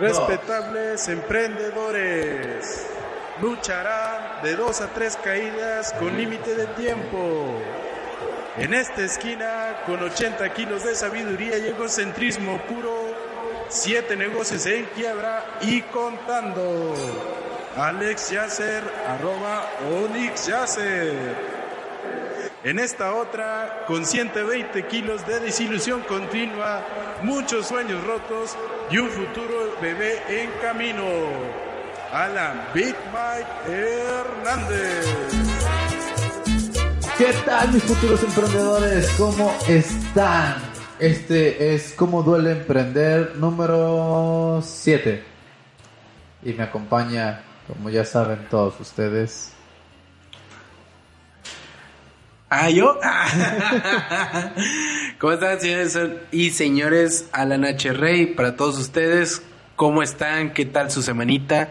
Respetables emprendedores, lucharán de dos a tres caídas con límite de tiempo. En esta esquina, con 80 kilos de sabiduría y egocentrismo puro, siete negocios en quiebra y contando. Alex Yasser, arroba Onyx Yasser. En esta otra, con 120 kilos de desilusión continua, muchos sueños rotos y un futuro bebé en camino. Alan Big Mike Hernández. ¿Qué tal mis futuros emprendedores? ¿Cómo están? Este es Cómo duele emprender número 7. Y me acompaña, como ya saben todos ustedes, Ah, yo. ¿Cómo están, señores y señores? Alan H. Rey, para todos ustedes, ¿cómo están? ¿Qué tal su semanita?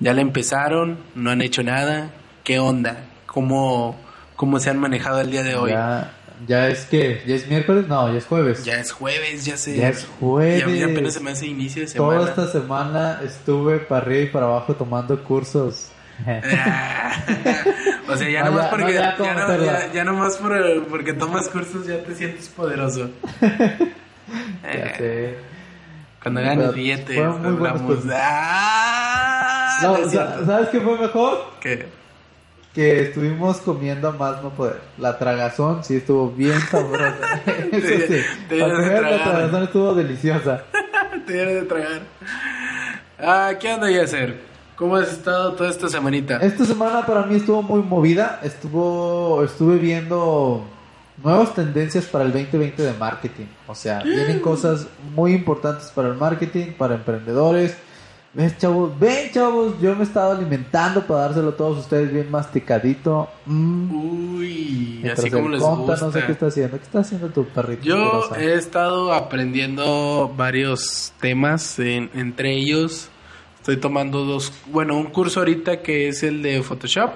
¿Ya la empezaron? ¿No han hecho nada? ¿Qué onda? ¿Cómo, cómo se han manejado el día de hoy? Ya, ya es que, ¿ya es miércoles? No, ya es jueves. Ya es jueves, ya sé. Ya es jueves. Ya, ya apenas se me hace inicio de semana. Toda esta semana estuve para arriba y para abajo tomando cursos. o sea, ya No, nomás porque, no, ya, ya, ¿cómo no- ya- ya nomás por- porque tomas cursos ya te sientes poderoso. Ya Eh, sé. Cuando ganes billetes, hablamos. cursos. ¡Ah! No, o sea. ¿Sabes qué fue mejor? ¿Qué? Que estuvimos comiendo a más no poder. La tragazón sí estuvo bien sabrosa. Eso sí. te la tragazón estuvo deliciosa. Te dieron de tragar. Ah, ¿qué anda ya hacer? ¿Cómo has estado toda esta semanita? Esta semana para mí estuvo muy movida. Estuvo, estuve viendo nuevas tendencias para el 2020 de marketing. O sea, vienen cosas muy importantes para el marketing, para emprendedores. ¿Ves, chavos? Ven, chavos, yo me he estado alimentando para dárselo a todos ustedes bien masticadito. Mm. Uy, Mientras así como les conta, gusta. no sé qué está haciendo. ¿Qué está haciendo tu perrito? Yo he estado aprendiendo varios temas, en- entre ellos estoy tomando dos, bueno, un curso ahorita que es el de Photoshop,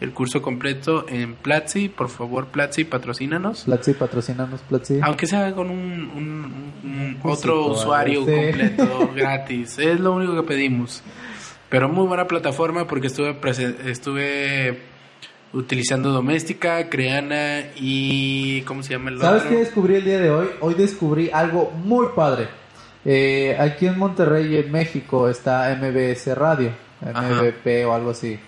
el curso completo en Platzi, por favor Platzi, patrocínanos. Platzi, patrocínanos, Platzi. Aunque sea con un, un- un- Un otro usuario completo gratis, es lo único que pedimos. Pero muy buena plataforma porque estuve estuve utilizando Doméstica, Creana y ¿cómo se llama el ¿Sabes otro? qué descubrí el día de hoy? Hoy descubrí algo muy padre. Eh, aquí en Monterrey en México está MBS Radio, MVP o algo así,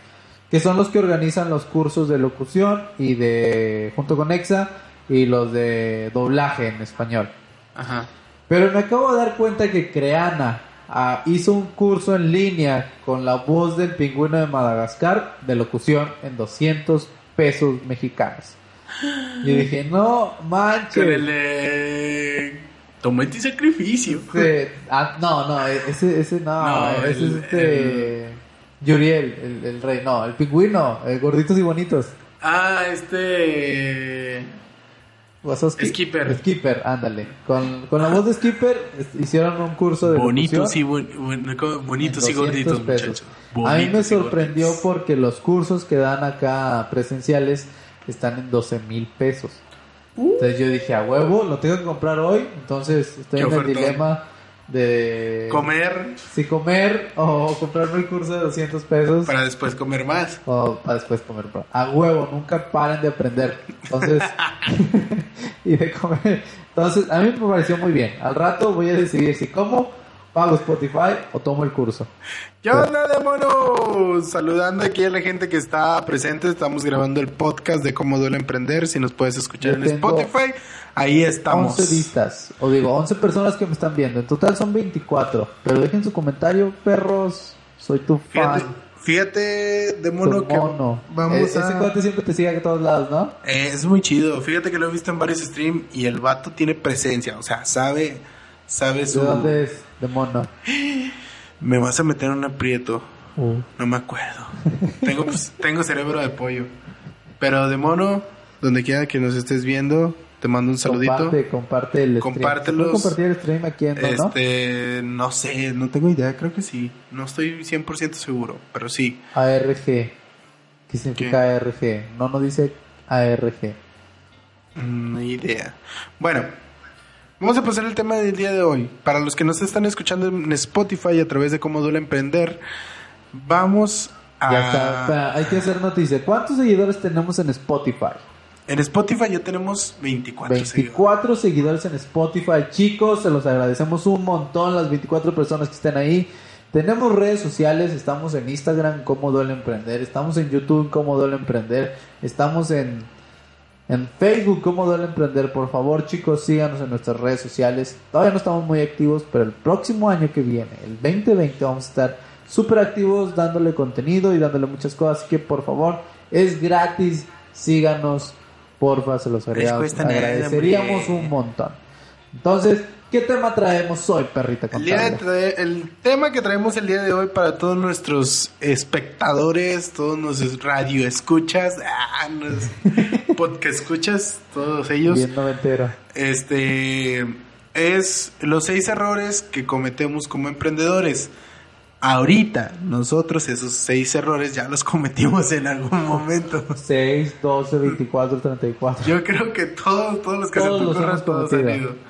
que son los que organizan los cursos de locución y de junto con Exa y los de doblaje en español. Ajá. Pero me acabo de dar cuenta que Creana ah, hizo un curso en línea con la voz del pingüino de Madagascar de locución en 200 pesos mexicanos. Y dije, no manches. El Tomate y Sacrificio. Este, ah, no, no, ese, ese no, No, ese el- es este. Yuriel, el, el rey, no, el pingüino, el gorditos y bonitos. Ah, este... Wazowski. Skipper. Skipper, ándale. Con, con la voz de Skipper hicieron un curso de Bonitos y, ¿cómo? bonitos y en 200 gorditos, muchachos. A mí me sorprendió porque los cursos que dan acá presenciales están en 12 mil pesos. Entonces yo dije, a huevo, lo tengo que comprar hoy. Entonces estoy en el dilema de Comer si comer o comprarme el curso de 200 pesos para después comer más. o para después comer. A huevo, nunca paren de aprender. Entonces, y de comer. Entonces, a mí me pareció muy bien. Al rato voy a decidir si como, pago Spotify o tomo el curso. ¿Qué onda, demonios? Saludando aquí a la gente que está presente. Estamos grabando el podcast de cómo duele emprender. Si nos puedes escuchar Yo en Spotify, ahí estamos. 11 vistas, o digo, 11 personas que me están viendo. En total son 24. Pero dejen su comentario, perros. Soy tu Fíjate, fan. fíjate de mono que vamos E- Ese a... cuate siempre te sigue a todos lados, ¿no? Eh, es muy chido. Fíjate que lo he visto en varios streams y el vato tiene presencia. O sea, sabe, sabe ¿De su... dónde es? De mono. Me vas a meter en un aprieto. Uh. No me acuerdo. tengo, pues, tengo cerebro de pollo. Pero de mono, donde quiera que nos estés viendo, te mando un saludito. Comparte, comparte el stream. Compártelos. ¿Se puede compartir el stream aquí en no, no? Este, no sé, no tengo idea, creo que sí. No estoy 100% seguro, pero sí. ARG. ¿Qué significa ARG? No, no dice ARG. Mm, Ni idea. Bueno, vamos a pasar al tema del día de hoy. Para los que nos están escuchando en Spotify a través de cómo duele emprender, vamos a... Ya está. Hay que hacer noticia. ¿Cuántos seguidores tenemos en Spotify? En Spotify ya tenemos 24, seguidores. 24 seguidores en Spotify. Chicos, se los agradecemos un montón las 24 personas que estén ahí. Tenemos redes sociales, estamos en Instagram, cómo duele emprender, estamos en YouTube, cómo duele emprender, estamos en, en Facebook, cómo duele emprender. Por favor, chicos, síganos en nuestras redes sociales. Todavía no estamos muy activos, pero el próximo año que viene, el 2020, vamos a estar súper activos dándole contenido y dándole muchas cosas. Así que, por favor, es gratis, síganos, porfa, se los agradeceríamos un montón. Entonces, ¿qué tema traemos hoy, perrita El, día de el tema que traemos el día de hoy para todos nuestros espectadores, todos nuestros radio escuchas, ah, podcast escuchas, todos ellos, Bien noventero. este es los seis errores que cometemos como emprendedores. Ahorita nosotros esos seis errores ya los cometimos en algún momento. 6, 12, 24, 34. Yo creo que todos, todos los que Todos se los ocurran, hemos todos han cometido. ido.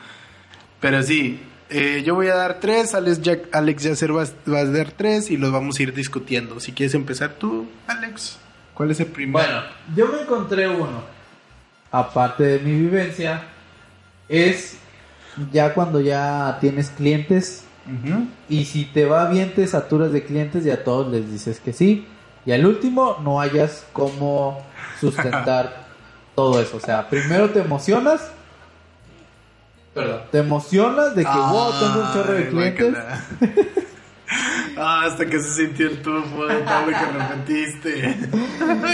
Pero sí, eh, yo voy a dar tres, Alex, ya, Alex Yacer va, va a dar tres y los vamos a ir discutiendo. Si quieres empezar tú, Alex, ¿cuál es el primero? Bueno, yo me encontré uno. Aparte de mi vivencia, es ya cuando ya tienes clientes y si te va bien te saturas de clientes y a todos les dices que sí. Y al último no hayas cómo sustentar todo eso. O sea, primero te emocionas. Perdón. Te emocionas de que, wow, tengo un chorro de clientes. Ah, hasta que se sintió el tufo de todo lo que repetiste.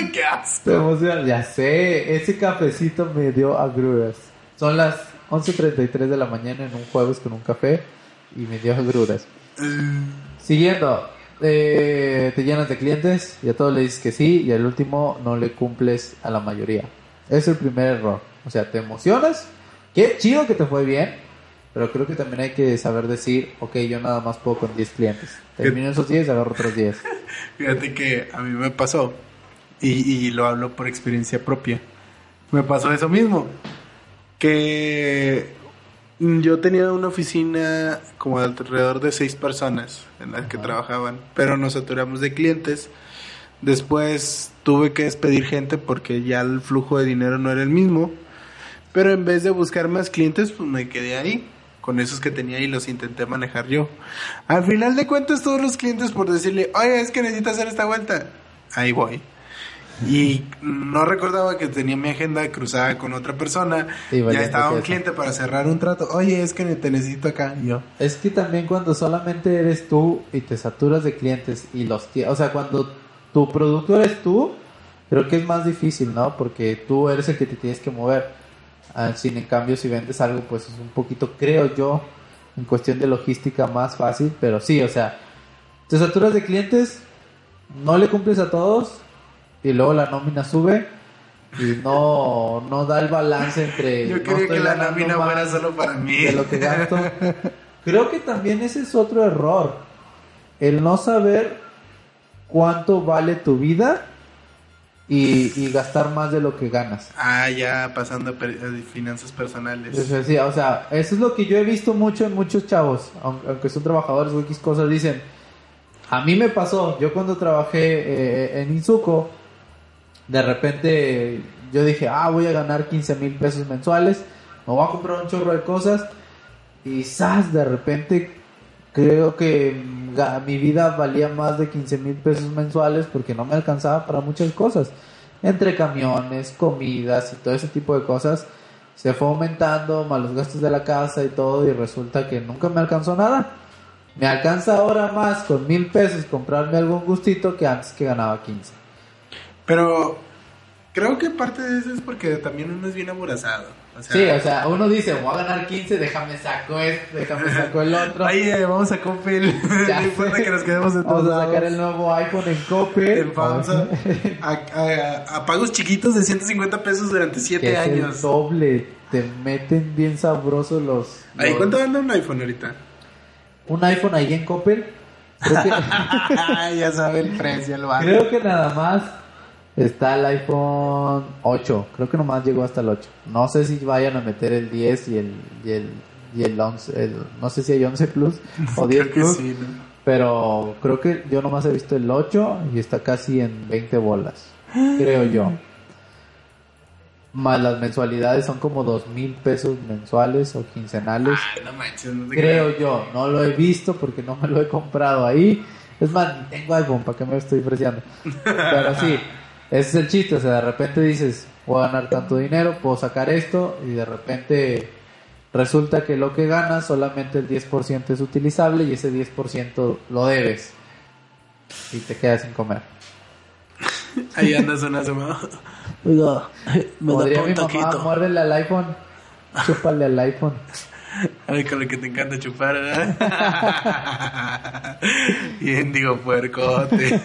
¡Qué asco! Te emocionas, ya sé. Ese cafecito me dio agruras. Son las 11.33 de la mañana en un jueves con un café y me dio agruras. Siguiendo, eh, te llenas de clientes y a todos le dices que sí y al último no le cumples a la mayoría. Es el primer error. O sea, te emocionas, qué chido que te fue bien, pero creo que también hay que saber decir, ok, yo nada más puedo con 10 clientes. Termino esos 10 y agarro otros 10. Fíjate que a mí me pasó, y, y lo hablo por experiencia propia, me pasó eso mismo, que yo tenía una oficina como de alrededor de seis personas en las que trabajaban, pero nos saturamos de clientes. Después tuve que despedir gente porque ya el flujo de dinero no era el mismo, pero en vez de buscar más clientes, pues me quedé ahí con esos que tenía y los intenté manejar yo. Al final de cuentas, todos los clientes por decirle, oye, es que necesito hacer esta vuelta, ahí voy. Y no recordaba que tenía mi agenda cruzada con otra persona. Sí, vale, ya estaba un cliente para cerrar un trato. Oye, es que te necesito acá. Yo, Es que también cuando solamente eres tú y te saturas de clientes y los o sea, cuando tu producto eres tú, creo que es más difícil, ¿no? Porque tú eres el que te tienes que mover. Ah, sin en cambio, si vendes algo, pues es un poquito, creo yo, en cuestión de logística más fácil, pero sí, o sea, te saturas de clientes, no le cumples a todos y luego la nómina sube y no, no da el balance entre... yo no estoy que la nómina fuera solo para mí. de lo que gasto. Creo que también ese es otro error. El no saber cuánto vale tu vida y, y gastar más de lo que ganas. Ah, ya pasando a, per- finanzas personales. Eso sí, o sea, eso es lo que yo he visto mucho en muchos chavos, aun- aunque son trabajadores o X cosas, dicen, a mí me pasó, yo cuando trabajé eh, en Insuco, de repente yo dije, ah, voy a ganar 15 mil pesos mensuales, me voy a comprar un chorro de cosas, y ¡zas! de repente creo que mi vida valía más de 15 mil pesos mensuales porque no me alcanzaba para muchas cosas. Entre camiones, comidas y todo ese tipo de cosas. Se fue aumentando, más los gastos de la casa y todo, y resulta que nunca me alcanzó nada. Me alcanza ahora más con mil pesos comprarme algún gustito que antes que ganaba 15. Pero creo que parte de eso es porque también uno es bien aborazado. O sea, Sí, o sea, uno dice, voy a ganar 15, déjame saco este, déjame saco el otro. Oye, vamos a Coppel. Ya no importa que nos quedemos en Vamos a sacar el nuevo iPhone en Coppel. Vamos a, a- pagos chiquitos de 150 pesos durante 7 que es el años. doble. Te meten bien sabrosos los... Ahí, los- ¿cuánto anda un iPhone ahorita? Un iPhone ahí en Coppel. Creo que, ya sabe el precio, el creo que nada más está el iPhone 8. Creo que nomás llegó hasta el 8. No sé si vayan a meter el 10 y el... Y el y el 11, el- no sé si hay 11 Plus o 10 Creo que Plus, sí, ¿no? pero creo que yo nomás he visto el 8 y está casi en 20 bolas, creo yo. Más las mensualidades son como 2 mil pesos mensuales o quincenales. Ay, no manches, no Creo creas. yo, no lo he visto porque no me lo he comprado ahí. Es más, tengo iPhone, ¿para qué me estoy ofreciendo? Pero sí, ese es el chiste, o sea, de repente dices, voy a ganar tanto dinero, puedo sacar esto y de repente resulta que lo que ganas solamente el 10% es utilizable y ese 10% lo debes y te quedas sin comer. Ahí andas una semana. Oiga, me da pa' mi un mamá, muérdele al iPhone, chúpale al iPhone. Ay, con lo que te encanta chupar, ¿verdad? Bien, digo, puercote.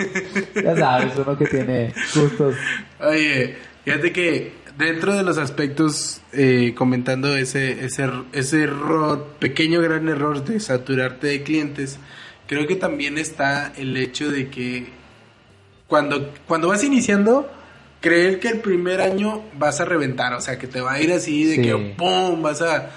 Ya sabes, uno que tiene gustos. Oye, fíjate que dentro de los aspectos, eh, comentando ese, ese, ese error, pequeño gran error de saturarte de clientes, creo que también está el hecho de que cuando, cuando vas iniciando, creer que el primer año vas a reventar, o sea, que te va a ir así, de Sí. que ¡pum! vas a...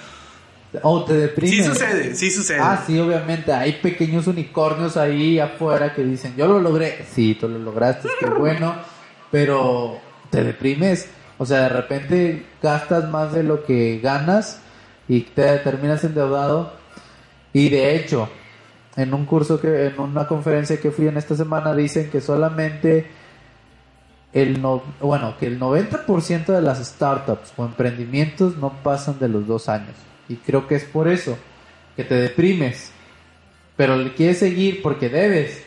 Oh, te deprime. Sí sucede, sí sucede. Ah, sí, obviamente. Hay pequeños unicornios ahí afuera que dicen, yo lo logré. Sí, tú lo lograste, qué bueno. Pero te deprimes. O sea, de repente gastas más de lo que ganas y te terminas endeudado. Y de hecho, en un curso que, en una conferencia que fui en esta semana, dicen que solamente el no, bueno, que el 90% de las startups o emprendimientos no pasan de los dos años. Y creo que es por eso que te deprimes. Pero le quieres seguir porque debes.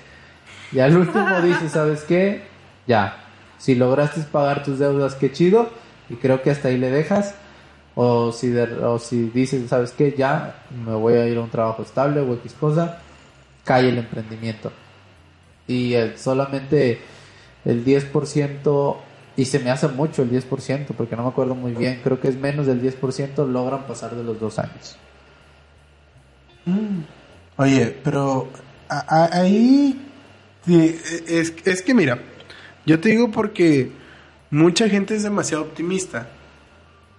Y al último dices, ¿sabes qué? Ya. Si lograste pagar tus deudas, qué chido. Y creo que hasta ahí le dejas. O si, de- o si dices, ¿sabes qué? Ya me voy a ir a un trabajo estable o X cosa. Cae el emprendimiento. Y el- solamente el 10%, y se me hace mucho el 10%, porque no me acuerdo muy bien, creo que es menos del 10%, logran pasar de los dos años. Oye, pero a- a- ahí sí, es, es que mira, yo te digo porque mucha gente es demasiado optimista.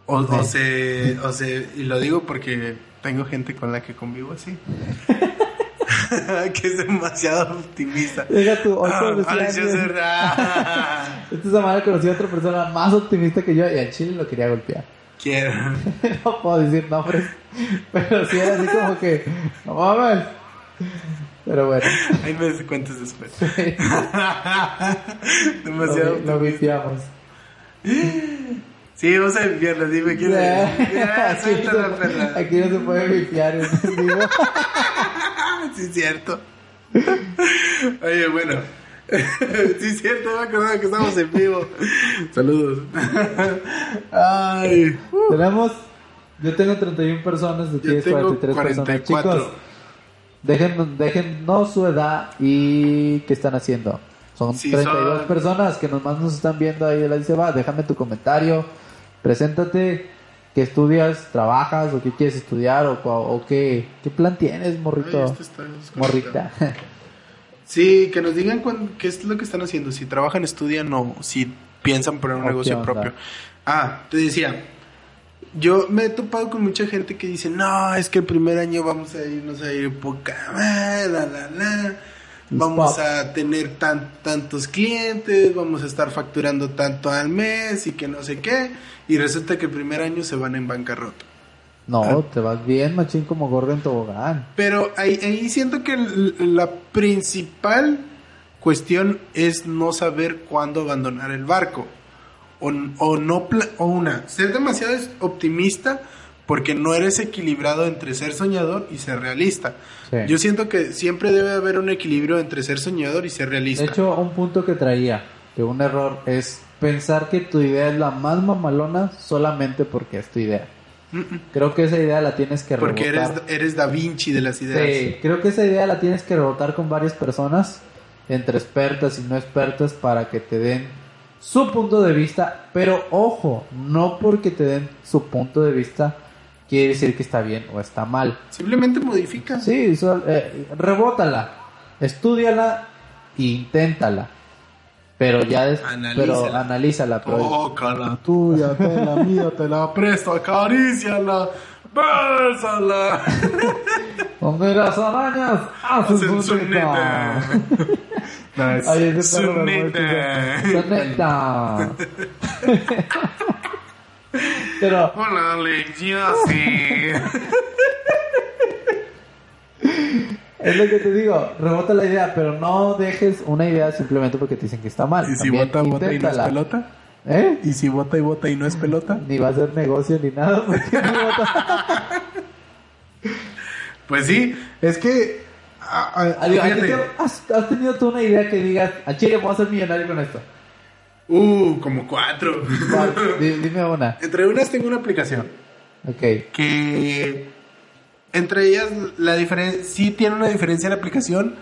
O, o Sí. se, o se, y lo digo porque tengo gente con la que convivo así. que es demasiado optimista. Deja tú, hoy conocí a Esta semana conocí a otra persona más optimista que yo y al chile lo quería golpear. quiero. no puedo decir nombres, pero sí era así como que, no mames. Pero bueno, Ahí me cuentes después. demasiado lo, lo viciamos. Sí, vamos a enviarlo, dime quién es. Aquí, no, se puede viciar en vivo. Sí, es cierto. Oye, bueno. Sí, es cierto, me acordaba que estamos en vivo. Saludos. Ay. Tenemos, yo tengo 31 personas, de Yo tienes tengo 43 personas. 44. Chicos, dejen, déjennos su edad y qué están haciendo. Son Sí, 32 son- personas que nomás nos están viendo ahí la dice, va, déjame tu comentario, preséntate, qué estudias, trabajas o qué quieres estudiar o, o qué, qué plan tienes, morrito, Ay, está morrita. Sí, que nos digan cuán- qué es lo que están haciendo. Si trabajan, estudian o si piensan poner un ¿O qué negocio onda? propio. Ah, te decía. Yo me he topado con mucha gente que dice, no, es que el primer año vamos a irnos a ir poca la, la, la. Vamos a tener tan, tantos clientes, vamos a estar facturando tanto al mes y que no sé qué. Y resulta que el primer año se van en bancarrota. No, Ah. te vas bien, machín, como gordo en tobogán. Pero ahí, ahí siento que la principal cuestión es no saber cuándo abandonar el barco. O, o no o una, ser demasiado optimista porque no eres equilibrado entre ser soñador y ser realista. Sí. Yo siento que siempre debe haber un equilibrio entre ser soñador y ser realista. De hecho, un punto que traía, que un error, es pensar que tu idea es la más mamalona solamente porque es tu idea. Creo que esa idea la tienes que Porque eres, rebotar. eres Da Vinci de las ideas. Sí, creo que esa idea la tienes que rebotar con varias personas, entre expertas y no expertas, para que te den su punto de vista. Pero ojo, no porque te den su punto de vista quiere decir que está bien o está mal. Simplemente modifica. Sí, eh, rebótala, estudiala e inténtala. Pero ya des- Analízala. pero analízala. Pero Tócala tuya, te la mía, te la presto, acaríciala, bésala. donde las arañas hacen su neta. es Ay, ese perro me neta. Pero Hola, Alex, yo sí. es lo que te digo, rebota la idea, pero no dejes una idea simplemente porque te dicen que está mal. ¿Y si También bota, bota y no es pelota? ¿Eh? ¿Y si bota y bota y no es pelota? Ni va a ser negocio ni nada. porque no bota. Pues sí, es que... ah, ah, Adiós, ¿a ti fíjate. te- ¿Has, has tenido tú una idea que digas, a Chile voy a ser millonario con esto? Uh, como cuatro. Dime una. Entre unas tengo una aplicación Ok. que entre ellas la diferencia sí tiene una diferencia la aplicación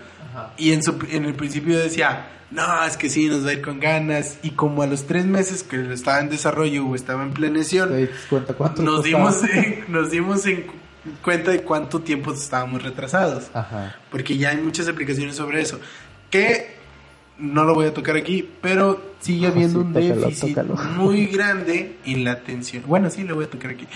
y en, su, en el principio decía no es que sí nos va a ir con ganas y como a los tres meses que estaba en desarrollo o estaba en ¿Te planeación nos dimos en- nos dimos en cuenta de cuánto tiempo estábamos retrasados Ajá. porque ya hay muchas aplicaciones sobre eso que no lo voy a tocar aquí pero sigue habiendo sí, un tócalo, déficit tócalo. muy grande en la atención bueno sí lo voy a tocar aquí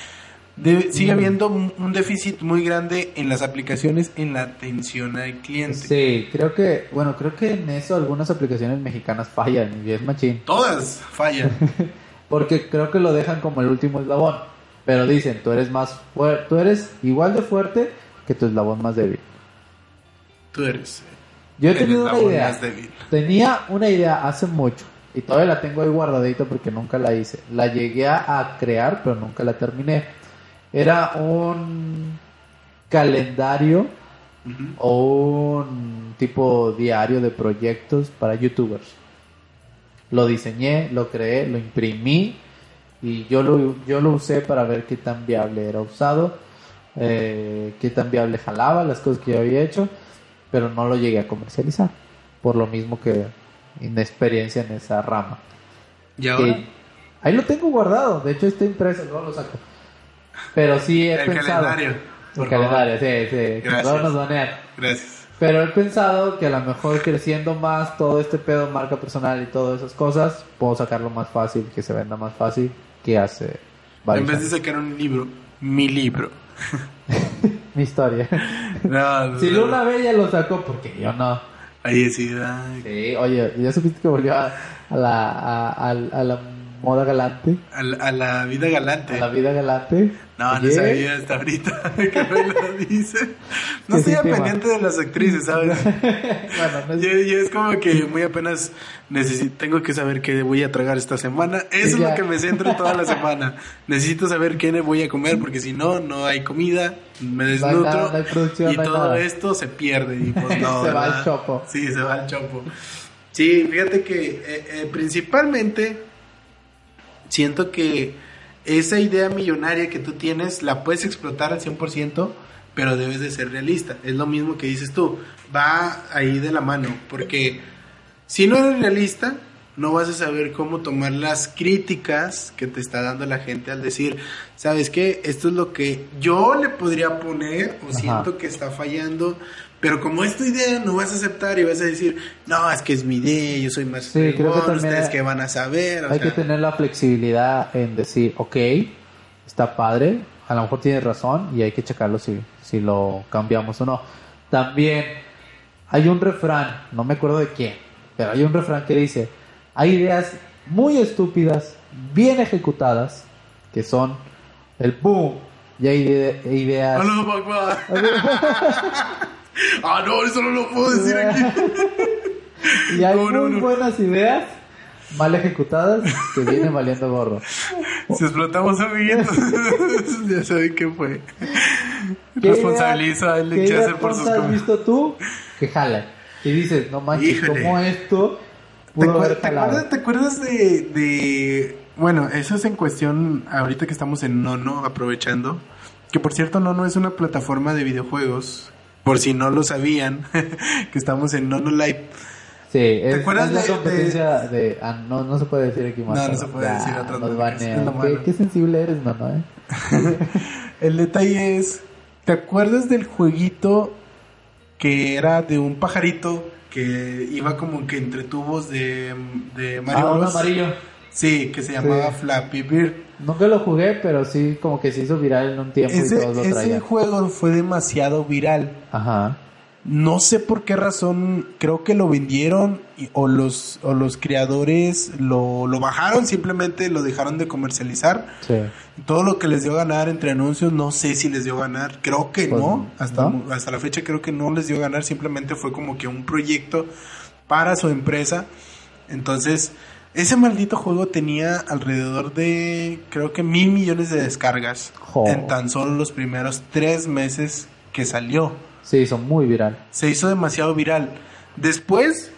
De- sigue habiendo un, un déficit muy grande en las aplicaciones en la atención al cliente Sí, creo que, bueno, creo que en eso algunas aplicaciones mexicanas fallan y es machín. todas fallan Porque creo que lo dejan como el último eslabón. Pero dicen, tú eres más fuerte, tú eres igual de fuerte que tu eslabón más débil. tú eres Yo he tenido una idea. Tenía una idea hace mucho y todavía la tengo ahí guardadita porque nunca la hice. La llegué a crear, pero nunca la terminé. Era un calendario o un tipo diario de proyectos para youtubers. Lo diseñé, lo creé, lo imprimí y yo lo, yo lo usé para ver qué tan viable era usado, eh, qué tan viable jalaba las cosas que yo había hecho, pero no lo llegué a comercializar, por lo mismo que inexperiencia en esa rama. y ahora Que- ahí lo tengo guardado, de hecho está impreso, luego lo saco. Pero sí he el pensado. calendario El calendario, sí, sí. Gracias. Nos gracias Pero he pensado que a lo mejor creciendo más todo este pedo, marca personal y todas esas cosas, puedo sacarlo más fácil, que se venda más fácil que hace en vez de años. sacar un libro mi libro Mi historia. no, si Luna Bella lo sacó, porque yo no. ahí sí ay, Sí, oye, ¿ya supiste que volvió a, a la, a, a- a la moda galante? a, la- a la vida galante A la vida galante. No, no Oye, sabía hasta ahorita que me lo dice. No estoy sí, pendiente de las actrices, ¿sabes? bueno, no es- Yo, yo es como que muy apenas necesito, tengo que saber qué voy a tragar esta semana. Eso es Ya. lo que me centro toda la semana. Necesito saber qué voy a comer porque si no, no hay comida, me desnutro no y no hay todo esto se pierde. Y pues no, Se va ¿verdad? al chopo. Sí, se va al chopo. Sí, fíjate que eh, eh, principalmente siento que esa idea millonaria que tú tienes la puedes explotar al 100%, pero debes de ser realista. Es lo mismo que dices tú, va ahí de la mano, porque si no eres realista, no vas a saber cómo tomar las críticas que te está dando la gente al decir, ¿sabes qué? Esto es lo que yo le podría poner o Ajá. siento que está fallando, pero como es tu idea, no vas a aceptar y vas a decir, no, es que es mi idea, yo soy más Sí, creo que también ustedes hay- que van a saber. o Hay sea, que tener la flexibilidad en decir, ok, está padre, a lo mejor tienes razón y hay que checarlo si, si lo cambiamos o no. También hay un refrán, no me acuerdo de quién, pero hay un refrán que dice, hay ideas muy estúpidas, bien ejecutadas, que son el boom, y hay ide- ideas... ah, no, eso no lo puedo decir aquí. Y hay No, muy no. buenas ideas mal ejecutadas que vienen valiendo gorro. Si explotamos amiguitos, ya saben qué fue. ¿Qué Responsabilizo idea- a Alex qué idea Chasser por sus has visto tú que jala? Y dices, no manches, Híjole. como esto ¿Te, pudo acuer- haber te acuerdas, te acuerdas de, de bueno, eso es en cuestión, ahorita que estamos en Nono, aprovechando, que por cierto Nono es una plataforma de videojuegos, por si no lo sabían, que estamos en Nono Live. Sí, es, acuerdas es la de- competencia de... ah, no, no se puede decir aquí más. No, no se puede decir otras nos Qué, qué sensible eres, no, eh. El detalle es, ¿te acuerdas del jueguito que era de un pajarito que iba como que entre tubos de, de Mario Ah, Bros? amarillo. Sí, que se llamaba Sí. Flappy Bird. Nunca lo jugué, pero sí como que se hizo viral en un tiempo y Ese, todos lo ese traían. juego fue demasiado viral. Ajá. No sé por qué razón, creo que lo vendieron y- o los, o los creadores lo, lo bajaron, simplemente lo dejaron de comercializar. Sí. Todo lo que les dio a ganar entre anuncios, no sé si les dio a ganar, creo que Pues, no, hasta, ¿no? hasta la fecha creo que no les dio a ganar, simplemente fue como que un proyecto para su empresa. Entonces, ese maldito juego tenía alrededor de, creo que mil millones de descargas en tan solo los primeros tres meses que salió Se hizo muy viral. se hizo demasiado viral. Después,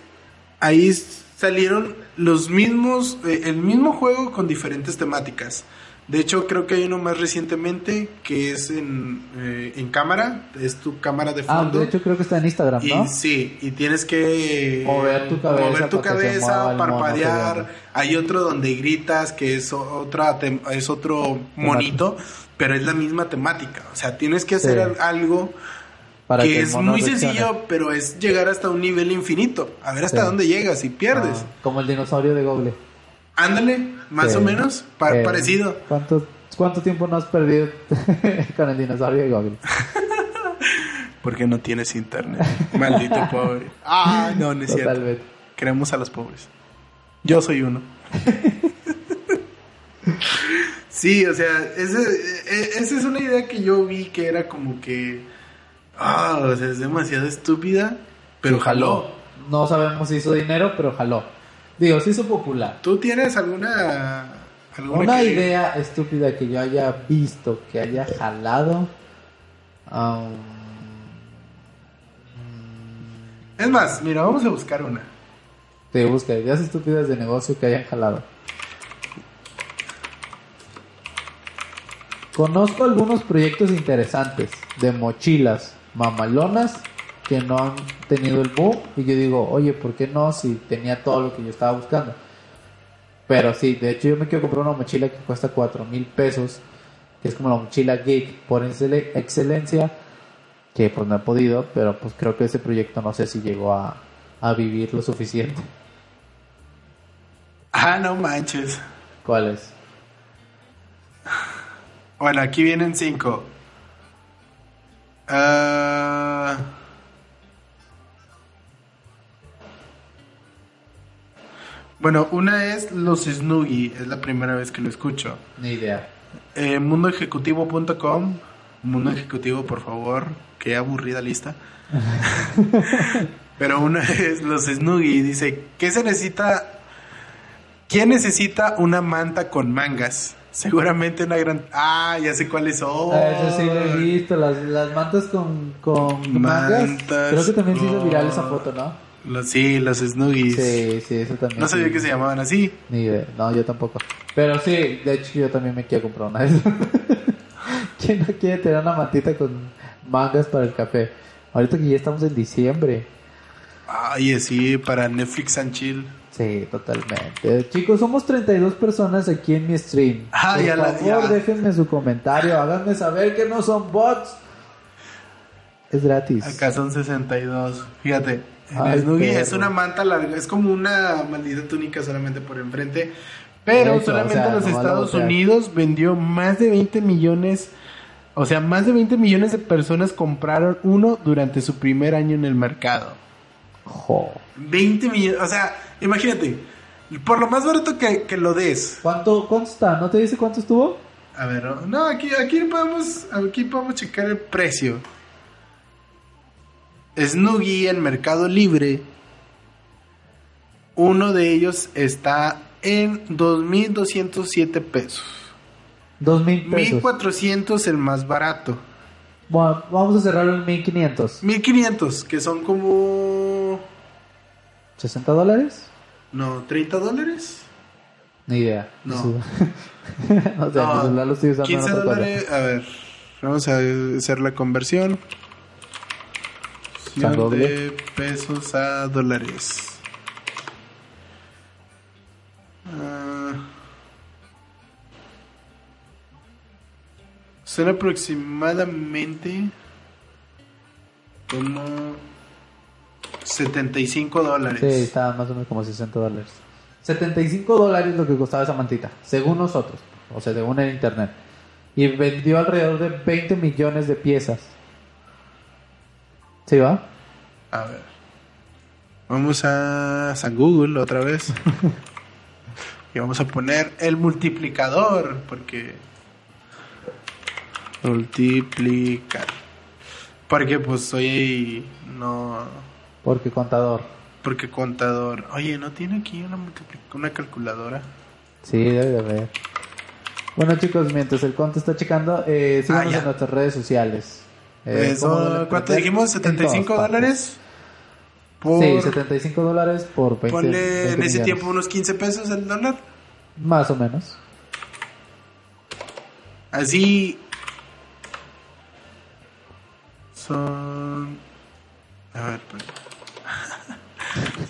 ahí salieron los mismos, eh, el mismo juego con diferentes temáticas. De hecho, creo que hay uno más recientemente que es en, eh, en cámara, es tu cámara de Ah, fondo. de hecho creo que está en Instagram, ¿no? Y sí, y tienes que Mover tu cabeza mover tu mono parpadear. Hay otro donde gritas, que es otra es otro monito, pero es la misma temática. O sea, tienes que hacer Sí. algo Para que es muy reaccione. sencillo, pero es llegar hasta un nivel infinito. A ver hasta Sí. dónde llegas y pierdes. Ah, como el dinosaurio de Google. Ándale, más Sí. o menos, pa- Eh, parecido. ¿cuánto, ¿Cuánto tiempo no has perdido con el dinosaurio de Google? Porque no tienes internet. Maldito pobre. Ah, no, no es cierto. Totalmente. Queremos a los pobres. Yo soy uno. sí, o sea, ese- e- esa es una idea que yo vi que era como que. Ah, o sea, es demasiado estúpida, pero jaló. No sabemos si hizo dinero, pero jaló. Digo, se hizo popular. ¿Tú tienes alguna. alguna Una que- idea estúpida que yo haya visto, que haya jalado. um, Es más, mira, vamos a buscar una. te busca ideas estúpidas de negocio que hayan jalado. Conozco algunos proyectos interesantes de mochilas mamalonas que no han tenido el boom y yo digo, oye, ¿por qué no si tenía todo lo que yo estaba buscando? Pero sí, de hecho yo me quiero comprar una mochila que cuesta 4 mil pesos, que es como la mochila geek por excele- excelencia, que pues no he podido, pero pues creo que ese proyecto no sé si llegó a, a vivir lo suficiente. Ah, no manches. ¿Cuál es? Bueno, aquí vienen cinco. Ah, bueno, una es los Snuggy, es la primera vez que lo escucho. Ni idea. Eh, mundoejecutivo.com, mundo ejecutivo, por favor, qué aburrida lista. Pero una es los Snuggy, dice, ¿qué se necesita? ¿Quién necesita una manta con mangas? Seguramente una gran... Ah, ya sé cuáles son. Ah, eso sí lo he visto, las, las mantas con, con mangas. Mantas Creo que también se hizo viral esa foto, ¿no? Los, sí, los Snuggies. Sí, sí, eso también. No sabía sí. que se llamaban así. Ni idea. No, yo tampoco. Pero sí, de hecho yo también me quiero comprar una de esas. ¿Quién no quiere tener una mantita con mangas para el café? Ahorita que ya estamos en diciembre. Ay, sí, para Netflix and Chill. Sí, totalmente. Chicos, somos 32 personas aquí en mi stream. Ah, Por ya la- favor, ya. déjenme su comentario. Háganme saber que no son bots. Es gratis. Acá son 62. Fíjate. Ay, Snuggie perro. es una manta larga. Es como una maldita túnica solamente por enfrente. Pero solamente o sea, en los Estados. Unidos vendió más de 20 millones. O sea, más de 20 millones de personas compraron uno durante su primer año en el mercado. Jo. 20 millones. O sea, imagínate. Por lo más barato que, que lo des. ¿Cuánto, ¿Cuánto está? ¿No te dice cuánto estuvo? A ver, no, no, aquí, aquí podemos, aquí podemos checar el precio. Snuggy en Mercado Libre. Uno de ellos está en 2.207 pesos. Dos mil pesos. 1.400 el más barato. Bueno, vamos a cerrarlo en 1500. 1.500, que son como... ¿60 dólares? No, 30 dólares. Ni idea. No. No sé, mi celular lo estoy usando. 15 en otra cosa. dólares. A ver, vamos a hacer la conversión. Doble. De pesos a dólares. Ah. son aproximadamente como 75 dólares. Sí, estaba más o menos como 60 dólares. 75 dólares lo que costaba esa mantita, según nosotros, o sea, según el internet. Y vendió alrededor de 20 millones de piezas. ¿Sí va? A ver. Vamos a San Google otra vez. y vamos a poner el multiplicador. Porque. Multiplicar. Porque pues soy. No. Porque contador. Porque contador. Oye, ¿no tiene aquí una, una calculadora? Sí, debe de haber. Bueno chicos, mientras el conto está checando, eh, síganos Ah, en nuestras redes sociales. Eh, Eso, ¿cómo duele ¿Cuánto dijimos? En todas ¿75 partes. dólares? Por, Sí, 75 dólares por 20, Ponle 20 en ese millones. tiempo unos 15 pesos el dólar. Más o menos. Así son a ver, pues.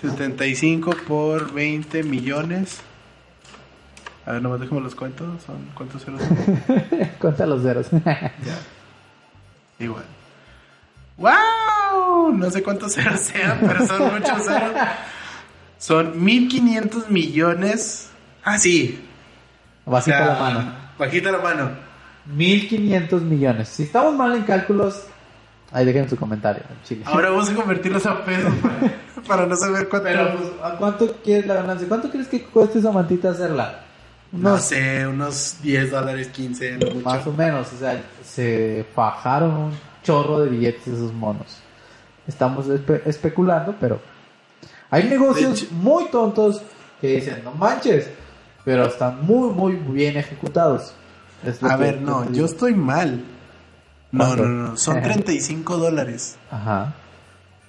75 por 20 millones. A ver, nomás déjame los cuento. Son cuántos ceros. son? Cuenta los ceros. Igual. ¡Wow! No sé cuántos ceros sean, pero son muchos ceros. Son 1500 millones. Ah, sí. Bajita O sea, la mano. Bajita la mano. 1500 millones. Si estamos mal en cálculos, ahí dejen su comentario. Chile. Ahora vamos a convertirlos a pesos para, para no saber cuánto. Pero, pues, ¿a cuánto quieres la ganancia? ¿Cuánto crees que cueste esa mantita hacerla? No sé, unos 10 dólares, 15, no mucho. Más o menos, o sea, se fajaron un chorro de billetes esos monos. Estamos espe- especulando, pero hay negocios hecho- muy tontos que dicen, no manches, pero están muy, muy bien ejecutados. A que- ver, no, yo estoy mal. No, ¿Cuánto? no, no, son 35 dólares. Ajá,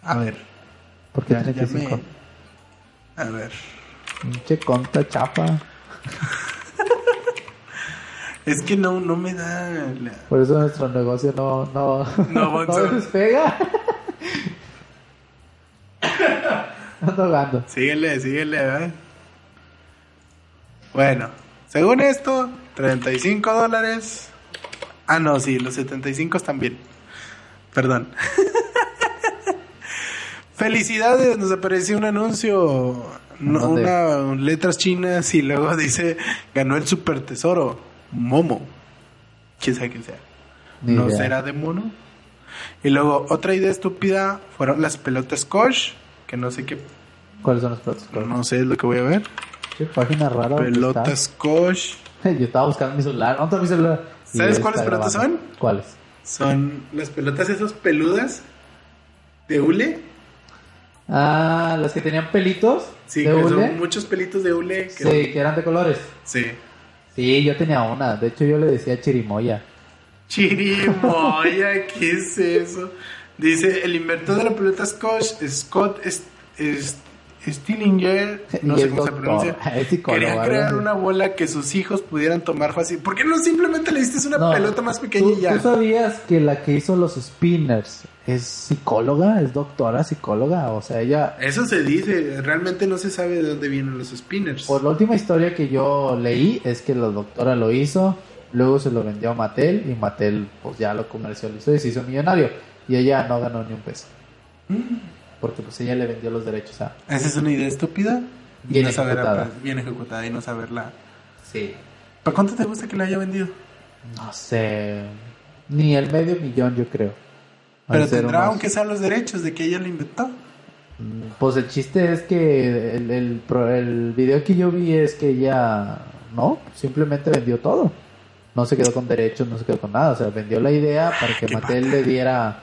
A ver, ¿por qué ya, ya 35? me... A ver, Pinche conta chapa. es que no, no me da... la- Por eso nuestro negocio no, no, No despega. Ando. Síguele, síguele, ¿eh? Bueno, según esto, 35 dólares. Ah, no, sí, los 75 también. Perdón. Felicidades, nos apareció un anuncio, una letras chinas y luego dice ganó el super tesoro, Momo. Quién sabe quién sea. Ni ¿No idea. será de mono? Y luego otra idea estúpida fueron las pelotas Kosh, que no sé qué, ¿Cuáles son los platos? no sé es lo que voy a ver. Qué página rara. ¿dónde Pelotas Kosh? Yo estaba buscando mi celular. ¿Dónde está mi celular? Y ¿Sabes cuáles pelotas grabando. ¿Cuáles? son las pelotas esas peludas de hule. Ah, las que tenían pelitos. Sí, de que hule. son muchos pelitos de hule. Que Sí, que eran de colores. sí. Sí, yo tenía una. De hecho, yo le decía chirimoya. Chirimoya, ¿qué es eso? Dice, el inventor de la pelota Scotch, Scott Stillinger, no sé cómo se pronuncia, quería crear una bola que sus hijos pudieran tomar fácil. ¿Por qué no simplemente le diste una pelota más pequeña ¿tú, y ya? tú sabías que la que hizo los spinners es psicóloga? ¿Es doctora psicóloga? O sea, ella... Eso se dice, realmente no se sabe de dónde vienen los spinners. Por la última historia que yo leí es que la doctora lo hizo, luego se lo vendió a Mattel y Mattel pues ya lo comercializó y se hizo millonario. Y ella no ganó ni un peso. Porque pues ella le vendió los derechos a... Esa es una idea estúpida. Bien no saber- ejecutada. bien ejecutada y no saberla. Sí. ¿Para cuánto te gusta que la haya vendido? No sé. Ni el medio millón yo creo. Pero tendrá, aunque sean los derechos de que ella lo inventó. Pues el chiste es que el, el, el video que yo vi es que ella no, simplemente vendió todo. No se quedó con derechos, no se quedó con nada. O sea, vendió la idea para que Mattel le diera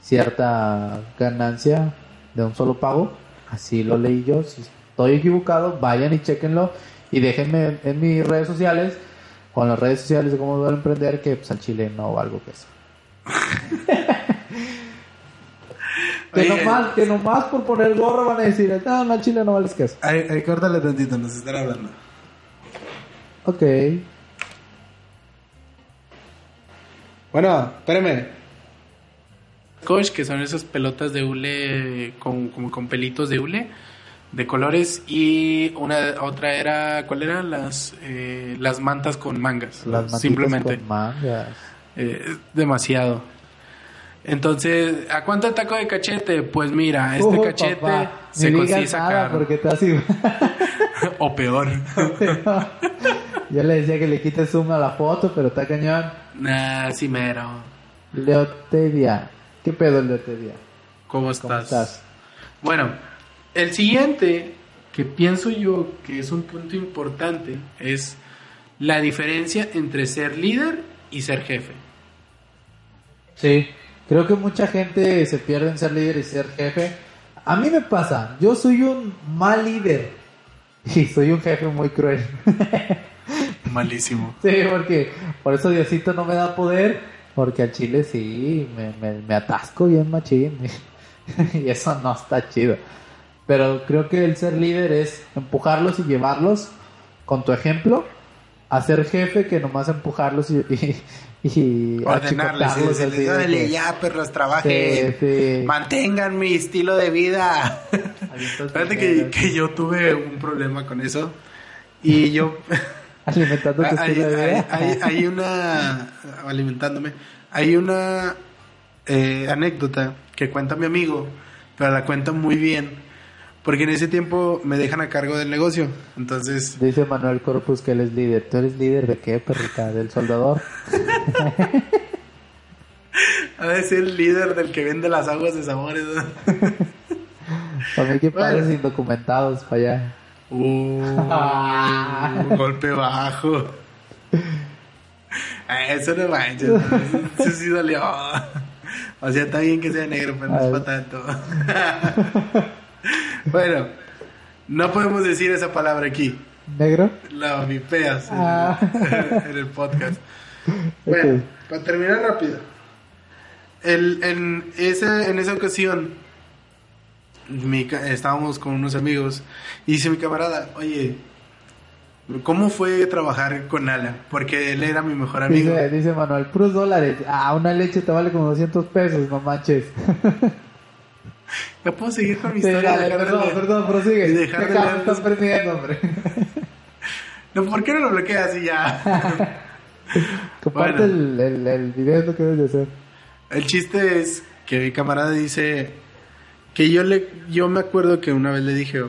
cierta ganancia de un solo pago. Así lo leí yo. Si estoy equivocado, vayan y chequenlo. Y déjenme en, en mis redes sociales, con las redes sociales de cómo duele emprender, que pues al chile no valgo que eso. que, Oye. nomás, que nomás por poner gorro van a decir, no, no, al chile no vales queso. Ay, ay, córtale tantito, nos están hablando. Ok. Bueno, espérame. Coach, que son esas pelotas de hule con, como con pelitos de hule de colores y una otra era ¿cuál era? las eh, las mantas con mangas Las simplemente con mangas. Eh, demasiado entonces ¿a cuánto el taco de cachete? pues mira este Uh, cachete papá, se ni consigue sacar porque te vas a o peor Yo le decía que le quites zoom a la foto, pero está cañón. nah sí mero Leotedia. ¿Qué pedo, Leotedia? ¿cómo estás? ¿Cómo estás? Bueno, el siguiente que pienso yo que es un punto importante es la diferencia entre ser líder y ser jefe. Sí, creo que mucha gente se pierde en ser líder y ser jefe. A mí me pasa, yo soy un mal líder y soy un jefe muy cruel. Malísimo. sí, porque por eso Diosito no me da poder, porque al chile sí, me, me, me atasco bien machín y eso no está chido. Pero creo que el ser líder es empujarlos y llevarlos con tu ejemplo a ser jefe que nomás empujarlos y, y, y Ordenarles, y decirles, así de "Órale, que- ya, perros, trabajen. Sí, sí. Mantengan mi estilo de vida. Fíjate que, que yo tuve un problema con eso. Y yo. alimentando tu hay, estilo de hay- vida. hay- hay una. Alimentándome. Hay una eh, anécdota que cuenta mi amigo, pero la cuenta muy bien. Porque en ese tiempo me dejan a cargo del negocio. Entonces, Dice Manuel Corpus que él es líder. ¿Tú eres líder de qué, perrita? ¿Del soldador? de ser el líder del que vende las aguas de sabores. ¿no? Para mí que Bueno. padres indocumentados para allá. Uh, golpe bajo. Ah, Eso no manches. Eso, eso sí dolió. O sea, está bien que sea negro, pero no es Ay. para tanto. Bueno, no podemos decir esa palabra aquí. ¿Negro? La vipeas en, Ah. en el podcast. Bueno, Ok. para terminar rápido. El, en, esa, en esa ocasión, mi estábamos con unos amigos y dice mi camarada, oye, ¿cómo fue trabajar con Alan? Porque él era mi mejor amigo. Dice, dice Manuel, puros dólares. Ah, una leche te vale como 200 pesos, no manches. ¿Ya puedo seguir con mi Sí, historia? dale, perdón, leer- perdón, prosigue. y dejar ¿Qué de leer estás perdiendo, hombre? No, ¿Por qué no lo bloqueas y ya? Comparte Bueno. el, el, el video, es lo que debes de hacer. El chiste es que mi camarada dice que yo le yo me acuerdo que una vez le dije,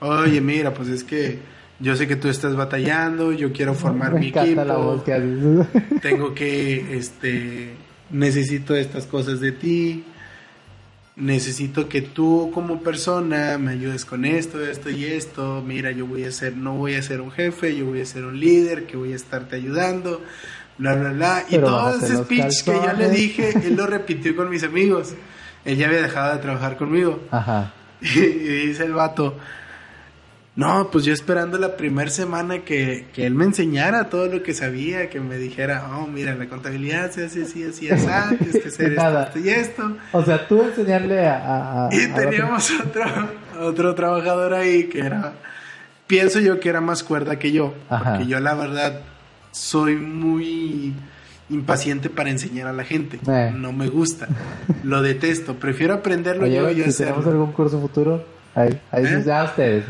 "Oye, mira, pues es que yo sé que tú estás batallando, yo quiero formar Me mi equipo, la voz que haces. tengo que este necesito estas cosas de ti. Necesito que tú como persona me ayudes con esto, esto y esto. Mira, yo voy a ser no voy a ser un jefe, yo voy a ser un líder que voy a estarte ayudando." Bla bla bla y Pero todo ese speech que yo le dije, él lo repitió con mis amigos. Él ya había dejado de trabajar conmigo. Ajá. Y, dice el vato, no, pues yo esperando la primera semana que, que él me enseñara todo lo que sabía, que me dijera, oh, mira, la contabilidad se hace así, así, así, tienes que hacer esto, Nada. esto y esto. O sea, tú enseñarle a... a- Y a teníamos otro, otro trabajador ahí que era, pienso yo que era más cuerda que yo, Ajá. porque yo la verdad soy muy impaciente para enseñar a la gente, Eh. no me gusta, lo detesto, prefiero aprenderlo Oye, yo y si tenemos hacerlo. algún curso futuro, ahí, ahí ¿Eh? ya ustedes.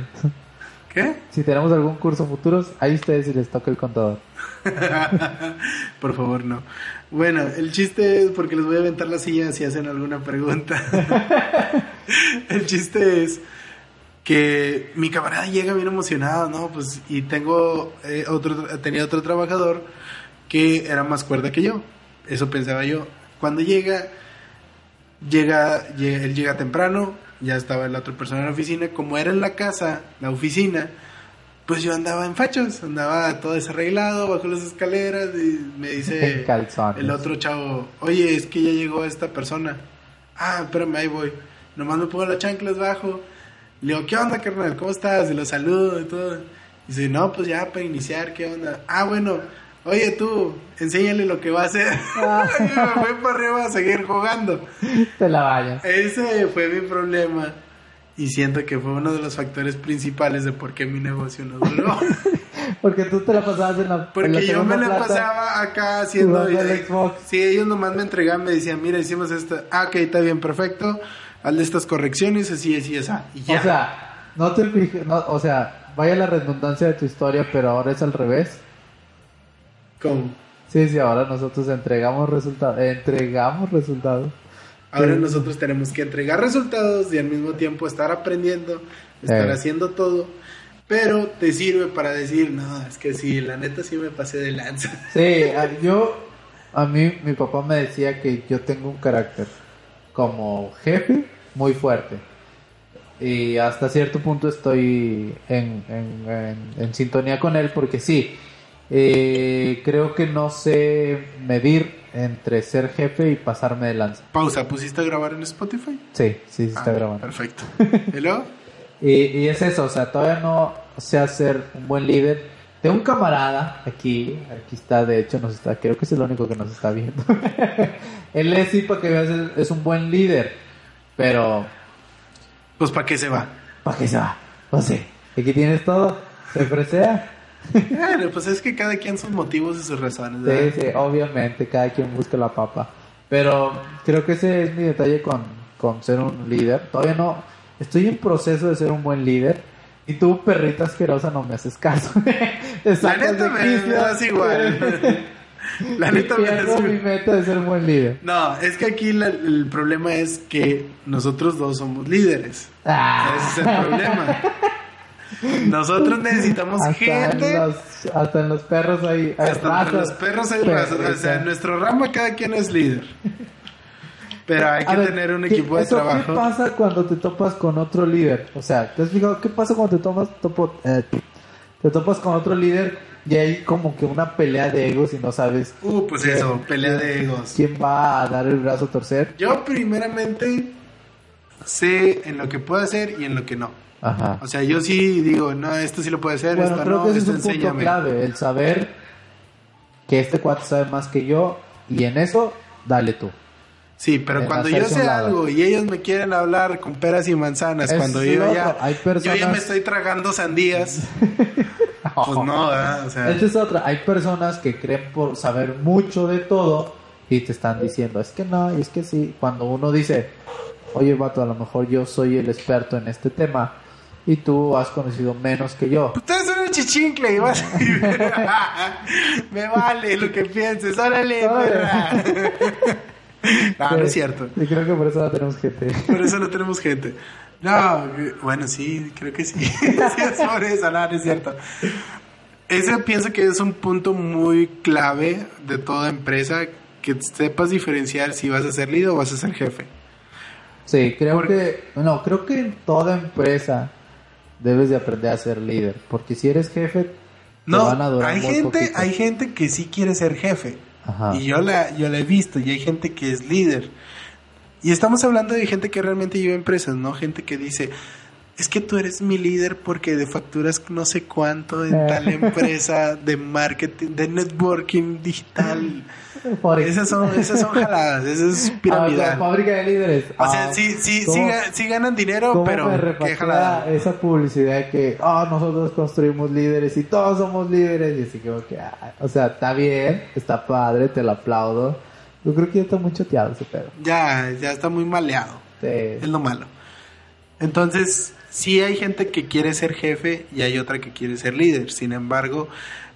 ¿Qué? Si tenemos algún curso futuros, ahí ustedes si les toca el contador. Por favor, no. Bueno, el chiste es porque les voy a aventar la silla si hacen alguna pregunta. el chiste es que mi camarada llega bien emocionado, ¿no? Pues y tengo eh, otro tenía otro trabajador que era más cuerda que yo. Eso pensaba yo. Cuando llega llega, lle- él llega temprano, ya estaba la otra persona en la oficina, como era en la casa, la oficina, pues yo andaba en fachos, andaba todo desarreglado bajo las escaleras y me dice calzones. el otro chavo, oye, es que ya llegó esta persona. Ah, espérame, ahí voy. Nomás me pongo las chanclas bajo. Le digo, ¿qué onda, carnal? ¿Cómo estás? Y lo saludo y todo. Y dice, no, pues ya para iniciar, ¿qué onda? Ah, bueno, oye tú, enséñale lo que va a hacer. y me fui para arriba a seguir jugando. Te la vayas. Ese fue mi problema. Y siento que fue uno de los factores principales de por qué mi negocio no duró. Porque tú te la pasabas en la en la Porque yo me la plata. pasaba acá haciendo. eh, Xbox. Sí, ellos nomás me entregaban, me decían, mira, hicimos esto. Ah, ok, está bien, perfecto. Hazle estas correcciones, así, así, así. Y ya. O sea, no te no, o sea, vaya la redundancia de tu historia, pero ahora es al revés. ¿Cómo? Sí, sí, ahora nosotros entregamos resultados, entregamos resultados. Ahora Sí. nosotros tenemos que entregar resultados y al mismo tiempo estar aprendiendo, estar Eh. haciendo todo. Pero te sirve para decir, no, es que sí, la neta sí me pasé de lanza. Sí, yo, a mí, mi papá me decía que yo tengo un carácter como jefe muy fuerte. Y hasta cierto punto estoy en, en- en- en sintonía con él porque sí, eh, creo que no sé medir entre ser jefe y pasarme de lanza. Pausa, ¿pusiste a grabar en Spotify? Sí, sí, sí está Ah, grabando. Perfecto. ¿Y luego? Y, y es eso, o sea, todavía no sé ser un buen líder. Tengo un camarada aquí, aquí está, de hecho, nos está, creo que es el único que nos está viendo. Él es, sí, para que veas, es, un buen líder, pero Pues ¿para qué se va? ¿para qué se va? No sé, aquí tienes todo, se presea. Pues es que cada quien sus motivos y sus razones. Sí, ¿verdad? sí, obviamente, cada quien busca la papa. Pero creo que ese es mi detalle con, con ser un líder. Todavía no, estoy en proceso de ser un buen líder. Y tú, perrita asquerosa, no me haces caso. La neta me, das igual. La neta me das mi igual. meta de ser buen líder. No, es que aquí la- el problema es que nosotros dos somos líderes. Ah. Ese es el problema. Nosotros necesitamos hasta, gente. en los, hasta en los perros hay, hay Hasta razas. los perros hay razas. O sea, en nuestro ramo cada quien es líder. Pero hay que A ver, tener un ¿qué- equipo de eso trabajo. ¿Qué pasa cuando te topas con otro líder? O sea, ¿te has fijado qué pasa cuando te tomas, topo- eh, te topas con otro líder y hay como que una pelea de egos y no sabes Uh, pues eso, pelea de egos. quién va a dar el brazo a torcer? Yo primeramente sé en lo que puedo hacer y en lo que no. Ajá. O sea, yo sí digo, no, esto sí lo puedo hacer, Bueno, esto creo no, que ese es un punto enséñame. clave, el saber que este cuate sabe más que yo y en eso, dale tú. Sí, pero En cuando yo sé lado. algo y ellos me quieren hablar con peras y manzanas, Es cuando yo ya, hay yo ya personas- me estoy tragando sandías, pues no, ¿verdad? O sea, Esta es otra. Hay personas que creen por saber mucho de todo y te están diciendo, es que no, y es que sí. Cuando uno dice, oye, vato, a lo mejor yo soy el experto en este tema y tú has conocido menos que yo. Ustedes son un chichincle y vas Me vale lo que pienses, órale. No, no es cierto. Y creo que por eso no tenemos gente. Por eso no tenemos gente. No, bueno, sí, creo que sí. sí, es por eso, no, no es cierto. Ese pienso que es un punto muy clave de toda empresa, que sepas diferenciar si vas a ser líder o vas a ser jefe. Sí, creo que, no, creo que en toda empresa debes de aprender a ser líder, porque si eres jefe, te No, van a durar hay muy gente, poquito. hay gente que sí quiere ser jefe. Ajá. Y yo la, yo la he visto, y hay gente que es líder. Y estamos hablando de gente que realmente lleva empresas, ¿no? Gente que dice, es que tú eres mi líder porque de facturas no sé cuánto en Eh. tal empresa de marketing, de networking digital. Esas son, esas son jaladas, eso es Ah, la piramidal. fábrica de líderes. O sea, Ah, sí, sí, sí, ¿cómo- ga- sí ganan dinero, ¿Cómo pero qué jalada. esa publicidad que ah nosotros construimos líderes y todos somos líderes y así como que ah, o sea está bien está padre te lo aplaudo yo creo que ya está muy choteado ese pedo Ya, ya está muy maleado. Sí. Es lo malo. Entonces, sí hay gente que quiere ser jefe y hay otra que quiere ser líder. Sin embargo,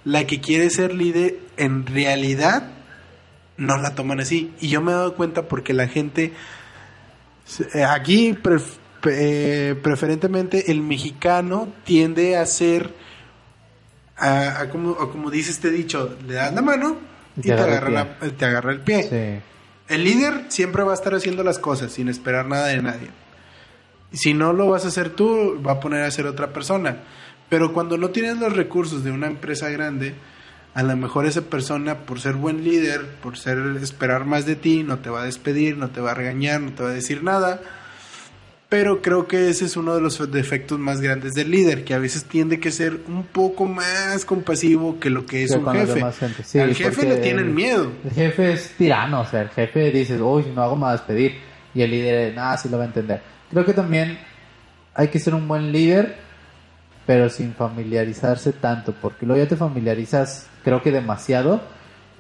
la que quiere ser líder en realidad no la toman así. Y yo me he dado cuenta porque la gente, eh, aquí pref- eh, preferentemente el mexicano tiende a ser, a, a como, a como dice este dicho, le das la mano y, te, agarra el la- te agarra el pie. sí El líder siempre va a estar haciendo las cosas sin esperar nada de nadie. Si no lo vas a hacer tú, va a poner a hacer otra persona. Pero cuando no tienes los recursos de una empresa grande, a lo mejor esa persona, por ser buen líder, por ser esperar más de ti, no te va a despedir, no te va a regañar, no te va a decir nada. Pero creo que ese es uno de los defectos más grandes del líder, que a veces tiende que ser un poco más compasivo que lo que es un jefe. Sí, Al jefe le tienen miedo. el jefe es tirano o sea el jefe dice uy si no hago a despedir y el líder nada sí lo va a entender creo que también hay que ser un buen líder pero sin familiarizarse tanto, porque luego ya te familiarizas, creo que demasiado,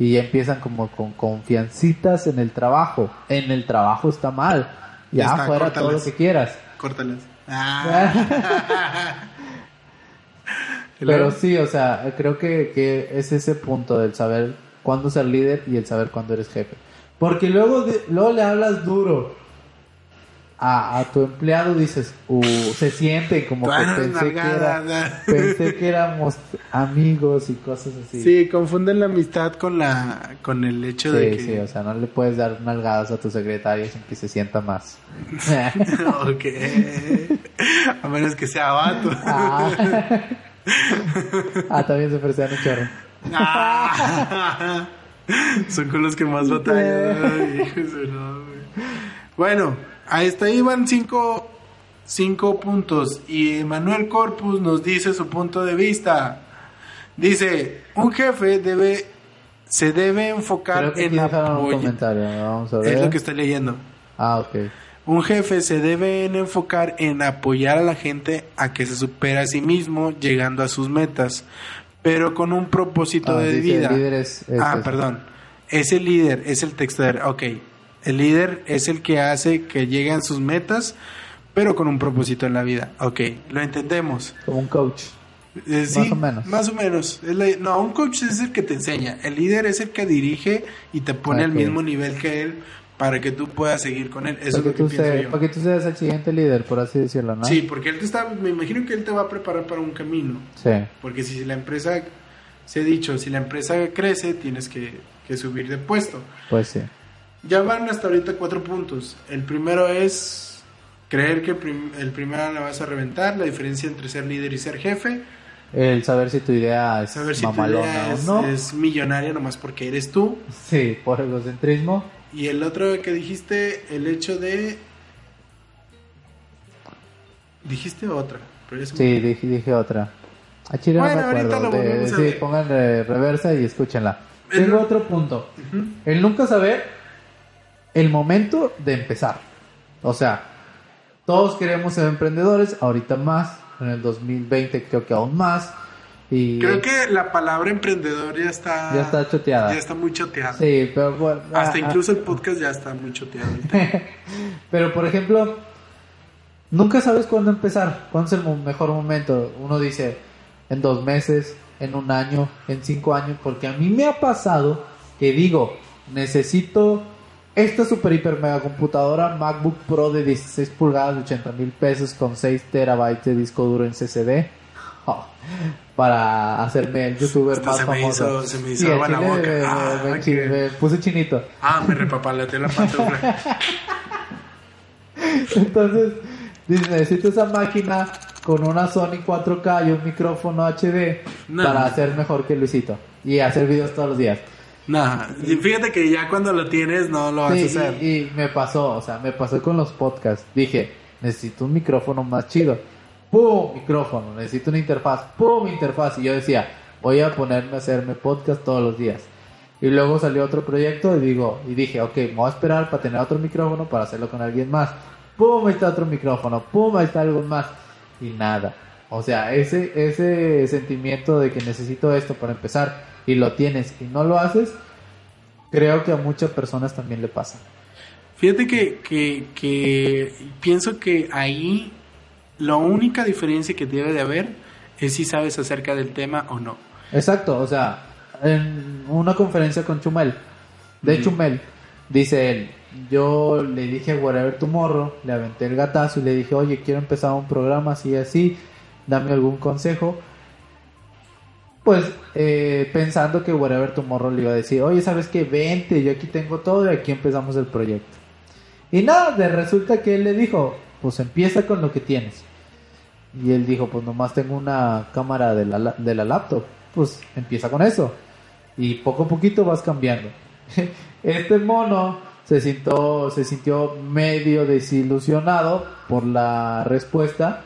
y ya empiezan como con confiancitas en el trabajo. En el trabajo está mal, ya, está, fuera todo lo que quieras. Córtalas. Ah. Pero sí, o sea, creo que, que es ese punto del saber cuándo ser líder y el saber cuándo eres jefe. Porque luego, de- luego le hablas duro a, a tu empleado, dices, uh, se siente como que pensé que, era- pensé que éramos amigos y cosas así. Sí, confunden la amistad con la con el hecho de que sí, o sea, no le puedes dar nalgadas a tu secretario sin que se sienta más. ok. A menos que sea vato. ah. Ah, también se ofrecían un chorro. Ah. Son con los que más batallan. Bueno, ahí está iban cinco, cinco puntos. Y Manuel Corpus nos dice su punto de vista. Dice, un jefe debe se debe enfocar en comentario. Vamos a ver. Es lo que estoy leyendo. Ah, ok. Un jefe se debe en enfocar en apoyar a la gente a que se supera a sí mismo llegando a sus metas, pero con un propósito Ah, de vida. el líder es- es ah, eso. perdón. Es el líder, es el texto de... Ok. El líder es el que hace que lleguen sus metas, pero con un propósito en la vida. Ok, lo entendemos. Como un coach. Eh, sí, o menos. Más o menos. La- no, un coach es el que te enseña. El líder es el que dirige y te pone al mismo nivel que él para que tú puedas seguir con él. Eso es lo que pienso seas, yo. para que tú seas el siguiente líder, por así decirlo, ¿no? Sí, porque él te está, me imagino que él te va a preparar para un camino. Sí. Porque si la empresa, se ha dicho, si la empresa crece, tienes que, que subir de puesto. Pues sí. Ya van hasta ahorita cuatro puntos. El primero es creer que prim- el primero la vas a reventar, la diferencia entre ser líder y ser jefe, El saber si tu idea es saber si tu mamalona idea es, o no. es millonaria nomás porque eres tú. Sí, por egocentrismo. Y el otro que dijiste, el hecho de... Dijiste otra, pero Sí, dije, dije otra. A Chile no me acuerdo. de- sí, pongan reversa y escúchenla. El- Tengo otro punto. El nunca saber el momento de empezar. O sea, todos queremos ser emprendedores, ahorita más, en el 2020 creo que aún más. Y Creo que la palabra emprendedor ya está... ya está choteada. Ya está muy choteada. Sí, pero bueno, Hasta ah, incluso el podcast ya está muy choteado. Pero por ejemplo, nunca sabes cuándo empezar, cuándo es el mejor momento. Uno dice en dos meses, en un año, en cinco años, porque a mí me ha pasado que digo, necesito esta super hiper mega computadora MacBook Pro de 16 pulgadas, 80 mil pesos con 6 terabytes de disco duro en CCD. oh, para hacerme el youtuber Hasta más se me famoso. hizo- se me hizo Sí, chile boca. me- me- Ah, me- me puse chinito. ah, me repapaleteé la pantufla. Entonces, dice, necesito esa máquina con una Sony 4K y un micrófono HD No. para hacer mejor que Luisito y hacer videos todos los días. No, fíjate que ya cuando lo tienes no lo vas Sí, a hacer. y, y me pasó, o sea, me pasó con los podcasts. Dije, necesito un micrófono más chido. ¡Pum! Micrófono. Necesito una interfaz. ¡Pum! Interfaz. Y yo decía, voy a ponerme a hacerme podcast todos los días. Y luego salió otro proyecto y digo, y dije, ok, me voy a esperar para tener otro micrófono para hacerlo con alguien más. ¡Pum! Ahí está otro micrófono. ¡Pum! Ahí está algo más. Y nada. O sea, ese, ese sentimiento de que necesito esto para empezar y lo tienes y no lo haces, creo que a muchas personas también le pasa. Fíjate que, que, que pienso que ahí la única diferencia que debe de haber es si sabes acerca del tema o no. Exacto, o sea, en una conferencia con Chumel, de. Chumel, dice él, yo le dije a Whatever Tomorrow, le aventé el gatazo y le dije, oye, quiero empezar un programa así y así, dame algún consejo. Pues eh, pensando que Whatever Tomorrow le iba a decir, oye, ¿sabes qué? Vente, yo aquí tengo todo y aquí empezamos el proyecto. Y nada, de resulta que él le dijo, pues empieza con lo que tienes. Y él dijo, pues nomás tengo una cámara de la, de la laptop. Pues empieza con eso. Y poco a poquito vas cambiando. Este mono se sintió, se sintió medio desilusionado por la respuesta.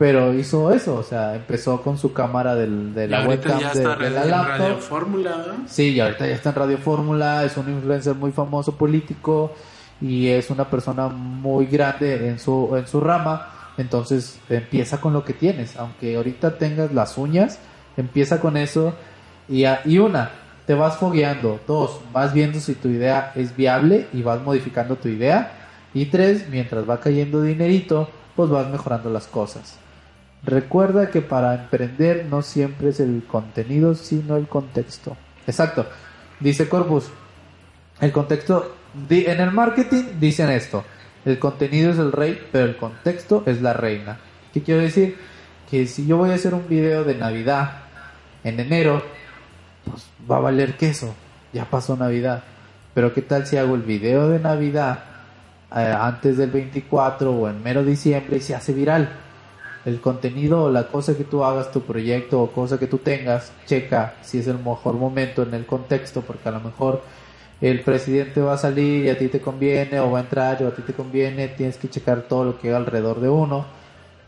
Pero hizo eso, o sea, empezó con su cámara del, de la webcam ya de, está de la laptop. Radio Fórmula. Sí, y ahorita ya está en Radio Fórmula, es un influencer muy famoso político y es una persona muy grande en su, en su rama. Entonces empieza con lo que tienes, aunque ahorita tengas las uñas, empieza con eso y, a- y una, te vas fogueando, dos, vas viendo si tu idea es viable y vas modificando tu idea y tres, mientras va cayendo dinerito, pues vas mejorando las cosas. Recuerda que para emprender no siempre es el contenido, sino el contexto. Exacto. Dice Corpus, el contexto, en el marketing dicen esto, el contenido es el rey, pero el contexto es la reina. ¿Qué quiero decir? Que si yo voy a hacer un video de Navidad en enero, pues va a valer queso, ya pasó Navidad. Pero ¿qué tal si hago el video de Navidad eh, antes del 24 o en mero diciembre y se hace viral? El contenido o la cosa que tú hagas, tu proyecto o cosa que tú tengas, checa si es el mejor momento en el contexto, porque a lo mejor el presidente va a salir y a ti te conviene, o va a entrar y a ti te conviene, tienes que checar todo lo que hay alrededor de uno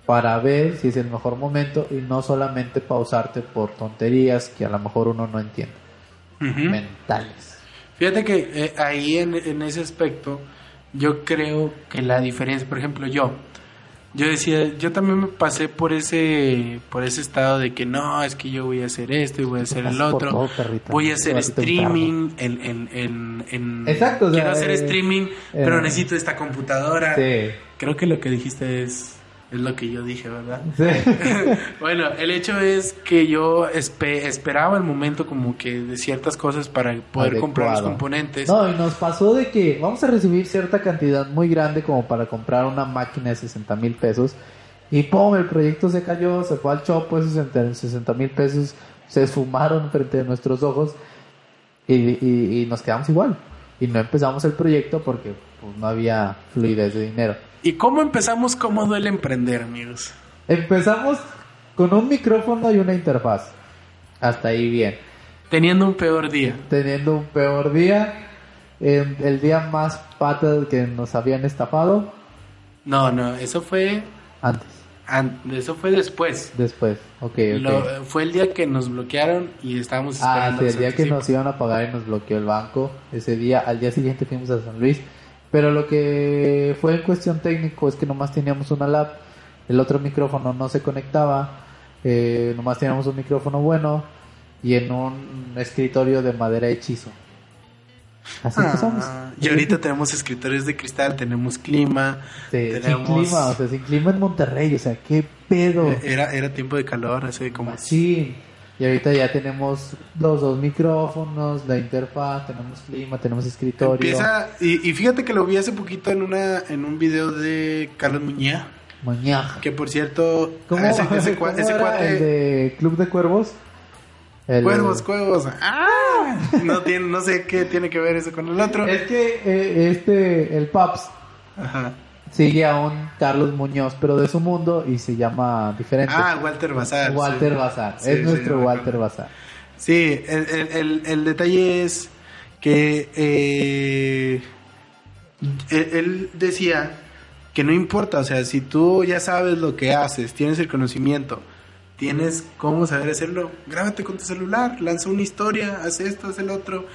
para ver si es el mejor momento y no solamente pausarte por tonterías que a lo mejor uno no entiende, mentales. Fíjate que eh, ahí en, en ese aspecto, yo creo que la diferencia, por ejemplo, yo, yo decía, yo también me pasé por ese, por ese estado de que no, es que yo voy a hacer esto y voy a hacer el otro, todo, perrita. voy a hacer streaming, en, en, en, en- Exacto, o sea, quiero hacer eh, streaming, pero eh, necesito esta computadora. Sí, Creo que lo que dijiste es, es lo que yo dije, ¿verdad? sí. bueno, el hecho es que yo espe- esperaba el momento como que de ciertas cosas para poder comprar los componentes. No, y nos pasó de que vamos a recibir cierta cantidad muy grande como para comprar una máquina de 60 mil pesos. Y pum, el proyecto se cayó, se fue al chopo, esos 60 mil pesos se esfumaron frente a nuestros ojos y, y- y nos quedamos igual. Y no empezamos el proyecto porque pues, no había fluidez de dinero. ¿Y cómo empezamos? ¿Cómo duele emprender, amigos? Empezamos con un micrófono y una interfaz. Hasta ahí bien. Teniendo un peor día. teniendo un peor día, en el día más pata que nos habían estafado, No, no, eso fue antes, an- eso fue después. después, ok, ok. Lo- fue el día que nos bloquearon y estábamos ah, esperando. sí, el día que nos iban a pagar y nos bloqueó el banco, ese día, al día siguiente fuimos a San Luis, pero lo que fue en cuestión técnico es que nomás teníamos una lab, el otro micrófono no se conectaba, eh, nomás teníamos un micrófono bueno y en un escritorio de madera hechizo. Así Ah, empezamos. y ahorita tenemos escritorios de cristal, tenemos clima, Sí, sin tenemos... clima, o sea, sin clima en Monterrey, o sea, qué pedo. Eh, Era, era tiempo de calor, hace como... Sí, y ahorita ya tenemos los dos micrófonos, la interfaz, tenemos clima, tenemos escritorio. Empieza, y, y fíjate que lo vi hace poquito en una en un video de Carlos Muñía, Mañana. que por cierto, ¿Cómo, ese, ese, cómo ese era cuate... el de Club de Cuervos? El- Cuervos, cuervos. ¡Ah! No, tiene, no sé qué tiene que ver eso con el otro. Es que eh, este, el Paps, Ajá. Sigue a un Carlos Muñoz, pero de su mundo y se llama diferente. Ah, Walter Bazar. Walter sí. Bazar, Sí, es sí, nuestro Walter. Bazar. Sí, el, el, el, el detalle es que eh, él, él decía que no importa, o sea, si tú ya sabes lo que haces, tienes el conocimiento, tienes cómo saber hacerlo, grábate con tu celular, lanza una historia, haz esto, haz el otro.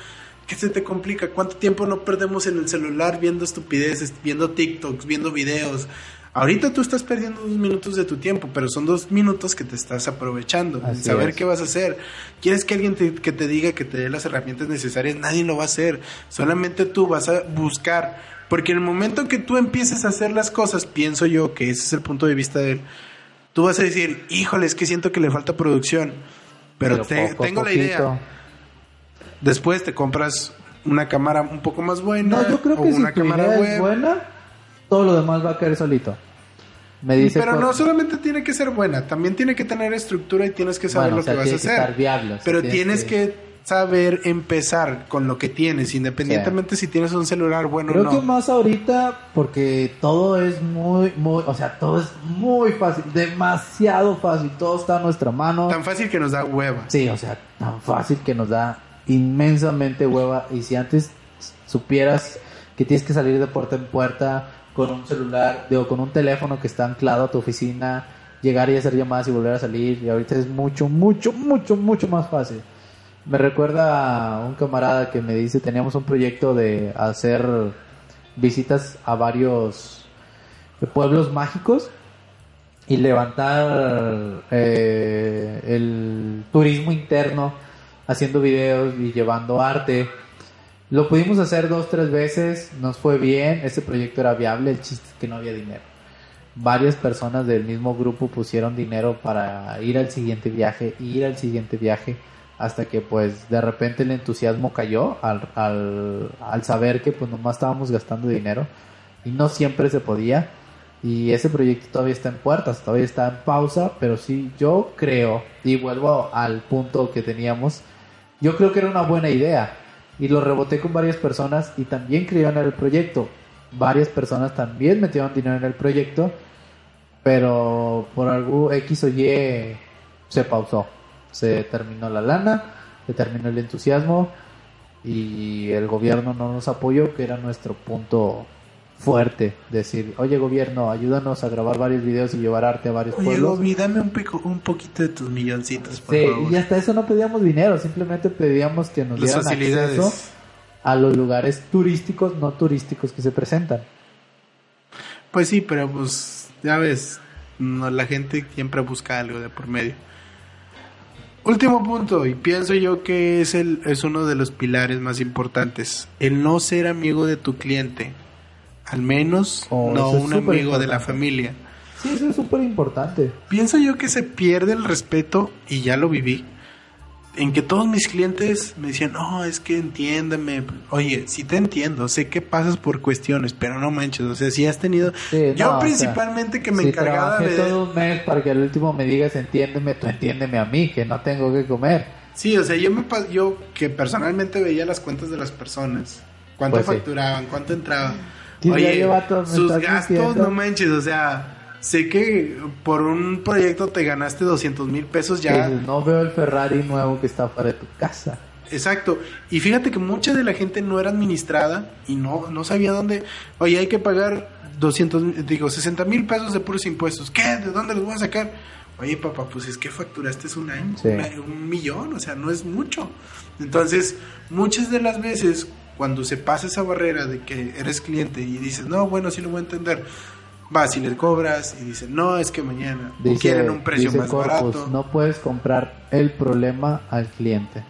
¿Qué se te complica? ¿Cuánto tiempo no perdemos en el celular viendo estupideces, viendo TikToks, viendo videos? Ahorita tú estás perdiendo dos minutos de tu tiempo, pero son dos minutos que te estás aprovechando. Así saber es. qué vas a hacer. ¿Quieres que alguien te, que te diga que te dé las herramientas necesarias? Nadie lo va a hacer. Solamente tú vas a buscar. Porque en el momento en que tú empieces a hacer las cosas, pienso yo que ese es el punto de vista de él, tú vas a decir, híjole, es que siento que le falta producción. Pero, te- poco tengo la idea. Después te compras una cámara un poco más buena. No, yo creo o que si una tu cámara idea web. es buena, todo lo demás va a caer solito. Me dice Pero no solamente tiene que ser buena, también tiene que tener estructura y tienes que saber Bueno, lo o sea, que vas a hacer. viable, Pero tienes tienes que- que... saber empezar con lo que tienes, independientemente si tienes un celular bueno Creo o no. que más ahorita porque todo es muy, muy, o sea, todo es muy fácil, demasiado fácil, todo está a nuestra mano. Tan fácil que nos da hueva. Sí, o sea, tan fácil que nos da inmensamente hueva. Y si antes supieras que tienes que salir de puerta en puerta con un celular, digo, con un teléfono que está anclado a tu oficina, llegar y hacer llamadas y volver a salir, y ahorita es mucho, mucho, mucho, mucho más fácil. Me recuerda a un camarada que me dice, teníamos un proyecto de hacer visitas a varios pueblos mágicos y levantar eh, el turismo interno haciendo videos y llevando arte. Lo pudimos hacer dos, tres veces, nos fue bien, ese proyecto era viable, el chiste es que no había dinero. Varias personas del mismo grupo pusieron dinero para ir al siguiente viaje, ir al siguiente viaje, hasta que pues de repente el entusiasmo cayó al, al, al saber que pues nomás estábamos gastando dinero y no siempre se podía y ese proyecto todavía está en puertas, todavía está en pausa, pero sí, yo creo, y vuelvo al punto que teníamos, yo creo que era una buena idea. Y lo reboté con varias personas y también creyeron en el proyecto. Varias personas también metieron dinero en el proyecto, pero por algo X o Y se pausó. Se terminó la lana, se terminó el entusiasmo y el gobierno no nos apoyó, que era nuestro punto fuerte. Decir, oye gobierno, ayúdanos a grabar varios videos y llevar arte a varios Oye, pueblos. Gobi, dame un, pico- un poquito de tus milloncitos, por Sí, favor. y hasta eso no pedíamos dinero, simplemente pedíamos que nos Las dieran acceso a los lugares turísticos, no turísticos que se presentan. Pues sí, pero pues ya ves, no, la gente siempre busca algo de por medio. Último punto, y pienso yo que es, el, es uno de los pilares más importantes, el no ser amigo de tu cliente, al menos Oh, no un amigo de la importante. familia. Sí, eso es súper importante. Pienso yo que se pierde el respeto, y ya lo viví, en que todos mis clientes me decían, no, es que entiéndeme. Oye, sí te entiendo, sé que pasas por cuestiones, pero no manches, o sea, si has tenido... Sí, yo no, o sea, principalmente que me si encargaba de... todo un mes para que al último me digas entiéndeme, tú entiéndeme a mí, que no tengo que comer. Sí, o sea, yo me yo que personalmente veía las cuentas de las personas, cuánto Pues sí. facturaban, cuánto entraba. Oye, sus gastos, diciendo. no manches, o sea, sé que por un proyecto te ganaste 200 mil pesos ya. dices, no veo el Ferrari nuevo que está fuera de tu casa. Exacto. Y fíjate que mucha de la gente no era administrada y no, no sabía dónde. Oye, hay que pagar 200, digo, 60 mil pesos de puros impuestos. ¿Qué? ¿De dónde los voy a sacar? Oye, papá, pues es que facturaste un año, Sí. un millón, o sea, no es mucho. Entonces, muchas de las veces, cuando se pasa esa barrera de que eres cliente y dices, no, bueno, sí lo voy a entender, vas y le cobras y dices, no, es que mañana Dice, quieren un precio dice más Corpus, barato. no puedes comprar el problema al cliente.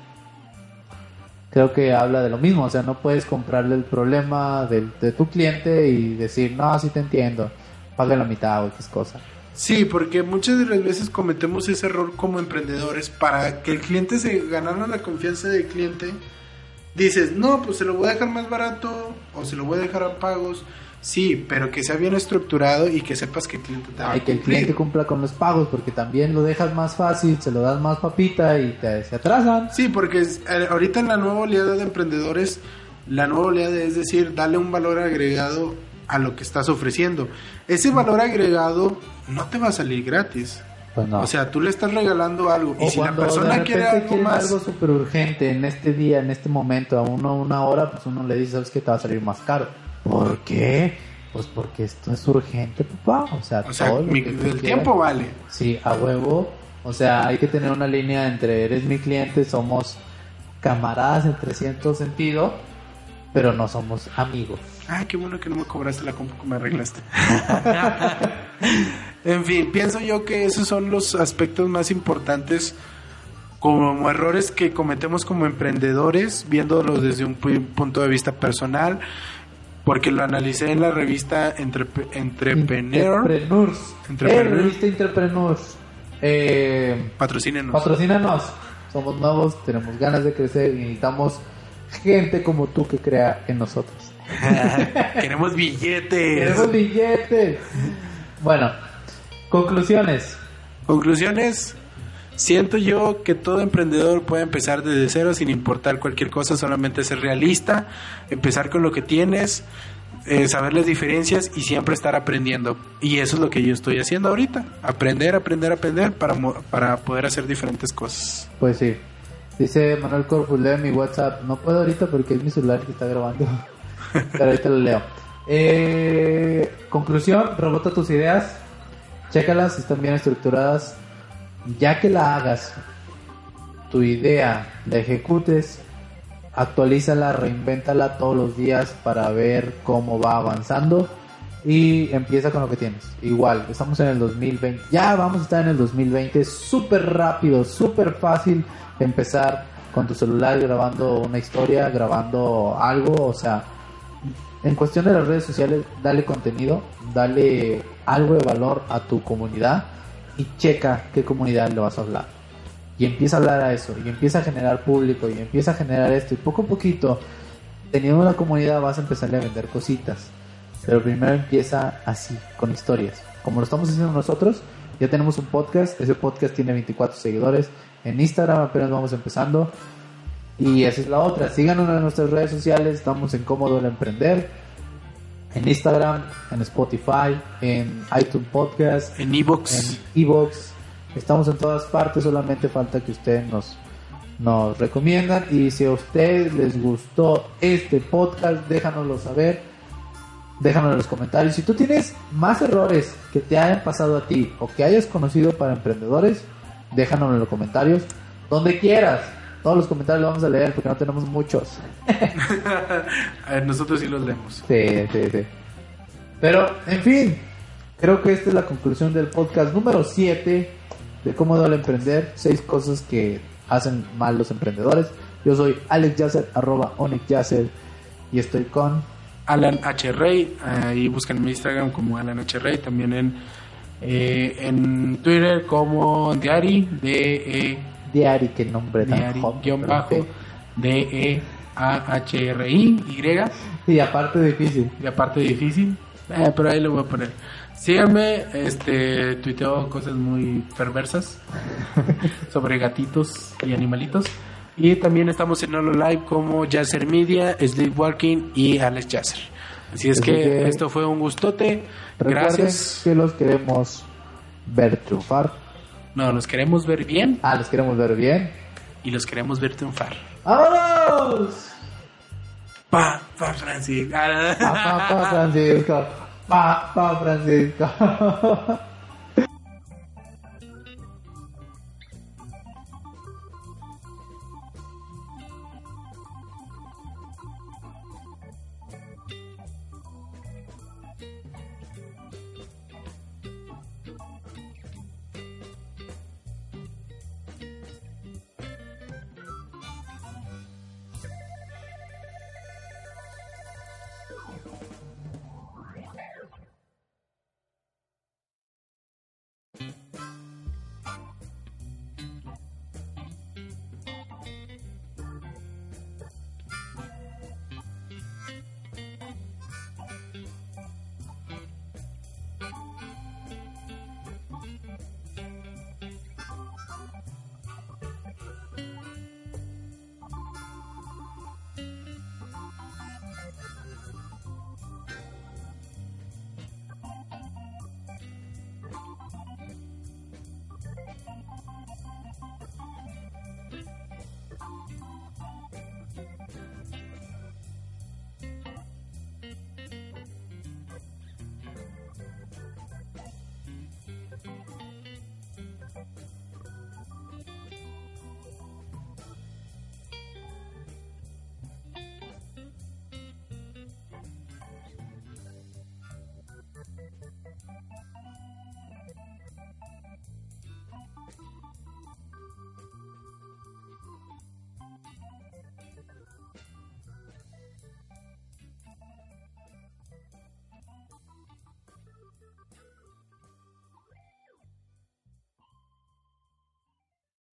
Creo que habla de lo mismo, o sea, no puedes comprarle el problema de tu cliente y decir, no, sí te entiendo, paga la mitad o X cosa. Sí, porque muchas de las veces cometemos ese error como emprendedores para que el cliente se ganara la confianza del cliente. Dices, no, pues se lo voy a dejar más barato o se lo voy a dejar a pagos. Sí, pero que sea bien estructurado y que sepas que el cliente te va a Hay que el cliente cumpla con los pagos porque también lo dejas más fácil, se lo das más papita y te, se atrasan. Sí, porque es- eh, ahorita en la nueva oleada de emprendedores, la nueva oleada es decir, darle un valor agregado a lo que estás ofreciendo. Ese valor agregado no te va a salir gratis. Pues no. O sea, tú le estás regalando algo y O si la persona de quiere algo más... algo súper urgente en este día, en este momento, a uno una hora, pues uno le dice, ¿sabes qué? Te va a salir más caro. ¿Por qué? Pues porque esto es urgente, papá. O sea, O sea, todo mi- el quieras. tiempo vale. Sí, a huevo. O sea, hay que tener una línea entre eres mi cliente, somos camaradas en 300 sentido, pero no somos amigos. Ay, qué bueno que no me cobraste la compu que me arreglaste. en fin, pienso yo que esos son los aspectos más importantes como errores que cometemos como emprendedores, viéndolo desde un pu- punto de vista personal, porque lo analicé en la revista Entrep- Entrepreneur. Entrepreneurs. Entrepreneur. Eh, revista Entrepreneurs. Eh, Patrocínenos. patrocínanos. Somos nuevos, tenemos ganas de crecer y necesitamos gente como tú que crea en nosotros. Queremos billetes. Queremos billetes. Bueno, conclusiones. Conclusiones. Siento yo que todo emprendedor puede empezar desde cero sin importar cualquier cosa, solamente ser realista, empezar con lo que tienes, eh, saber las diferencias y siempre estar aprendiendo. Y eso es lo que yo estoy haciendo ahorita, aprender, aprender, aprender para, para poder hacer diferentes cosas. Pues sí. Dice Manuel Corpus, lee mi WhatsApp. No puedo ahorita porque es mi celular que está grabando. Pero ahorita lo leo. Eh, conclusión, rebota tus ideas. Chécalas están bien estructuradas. Ya que la hagas, tu idea la ejecutes, actualízala, reinvéntala todos los días para ver cómo va avanzando. y empieza con lo que tienes. Igual, estamos en el 2020, ya vamos a estar en el 2020, súper rápido, súper fácil empezar con tu celular grabando una historia, grabando algo, o sea, en cuestión de las redes sociales, dale contenido, dale algo de valor a tu comunidad y checa qué comunidad le vas a hablar. Y empieza a hablar a eso, y empieza a generar público, y empieza a generar esto, y poco a poquito, teniendo una comunidad, vas a empezarle a vender cositas. Pero primero empieza así, con historias. Como lo estamos haciendo nosotros, ya tenemos un podcast, ese podcast tiene 24 seguidores. En Instagram apenas vamos empezando. Y esa es la otra. Síganos en nuestras redes sociales. Estamos en Cómodo el Emprender. En Instagram, en Spotify, en iTunes Podcast, En Evox. en Evox. Estamos en todas partes. Solamente falta que ustedes nos, nos recomiendan. Y si a ustedes les gustó este podcast, déjanoslo saber. Déjanos en los comentarios. Si tú tienes más errores que te hayan pasado a ti o que hayas conocido para emprendedores, déjanos en los comentarios. Donde quieras. Todos los comentarios los vamos a leer porque no tenemos muchos. A ver, nosotros sí los leemos. Sí, sí, sí. Pero, en fin, creo que esta es la conclusión del podcast número 7 de cómo duele emprender. Seis cosas que hacen mal los emprendedores. Yo soy Alex Yasser, arroba Onyx Yasser, y estoy con Alan H. Rey, ahí buscan en mi Instagram como Alan H. Rey, también en, eh, en Twitter como Diary, D-E, Diary, que nombre tan Diary, hot, guion bajo. D-E-A-H-R-I, Y, Y aparte difícil. y aparte difícil, eh, pero ahí lo voy a poner. Síganme, este, tuiteo cosas muy perversas sobre gatitos y animalitos. Y también estamos en Holo Live como Yasser Media, Sleepwalking y Alex Yasser. Así es que, que- esto fue un gustote. Gracias. que los queremos ver triunfar. No, los queremos ver bien Ah, los queremos ver bien. y los queremos ver triunfar. ¡Vámonos! Pa, pa, Francis. Ah, Pa, pa, pa, Francisco. Pa, pa, Francisco.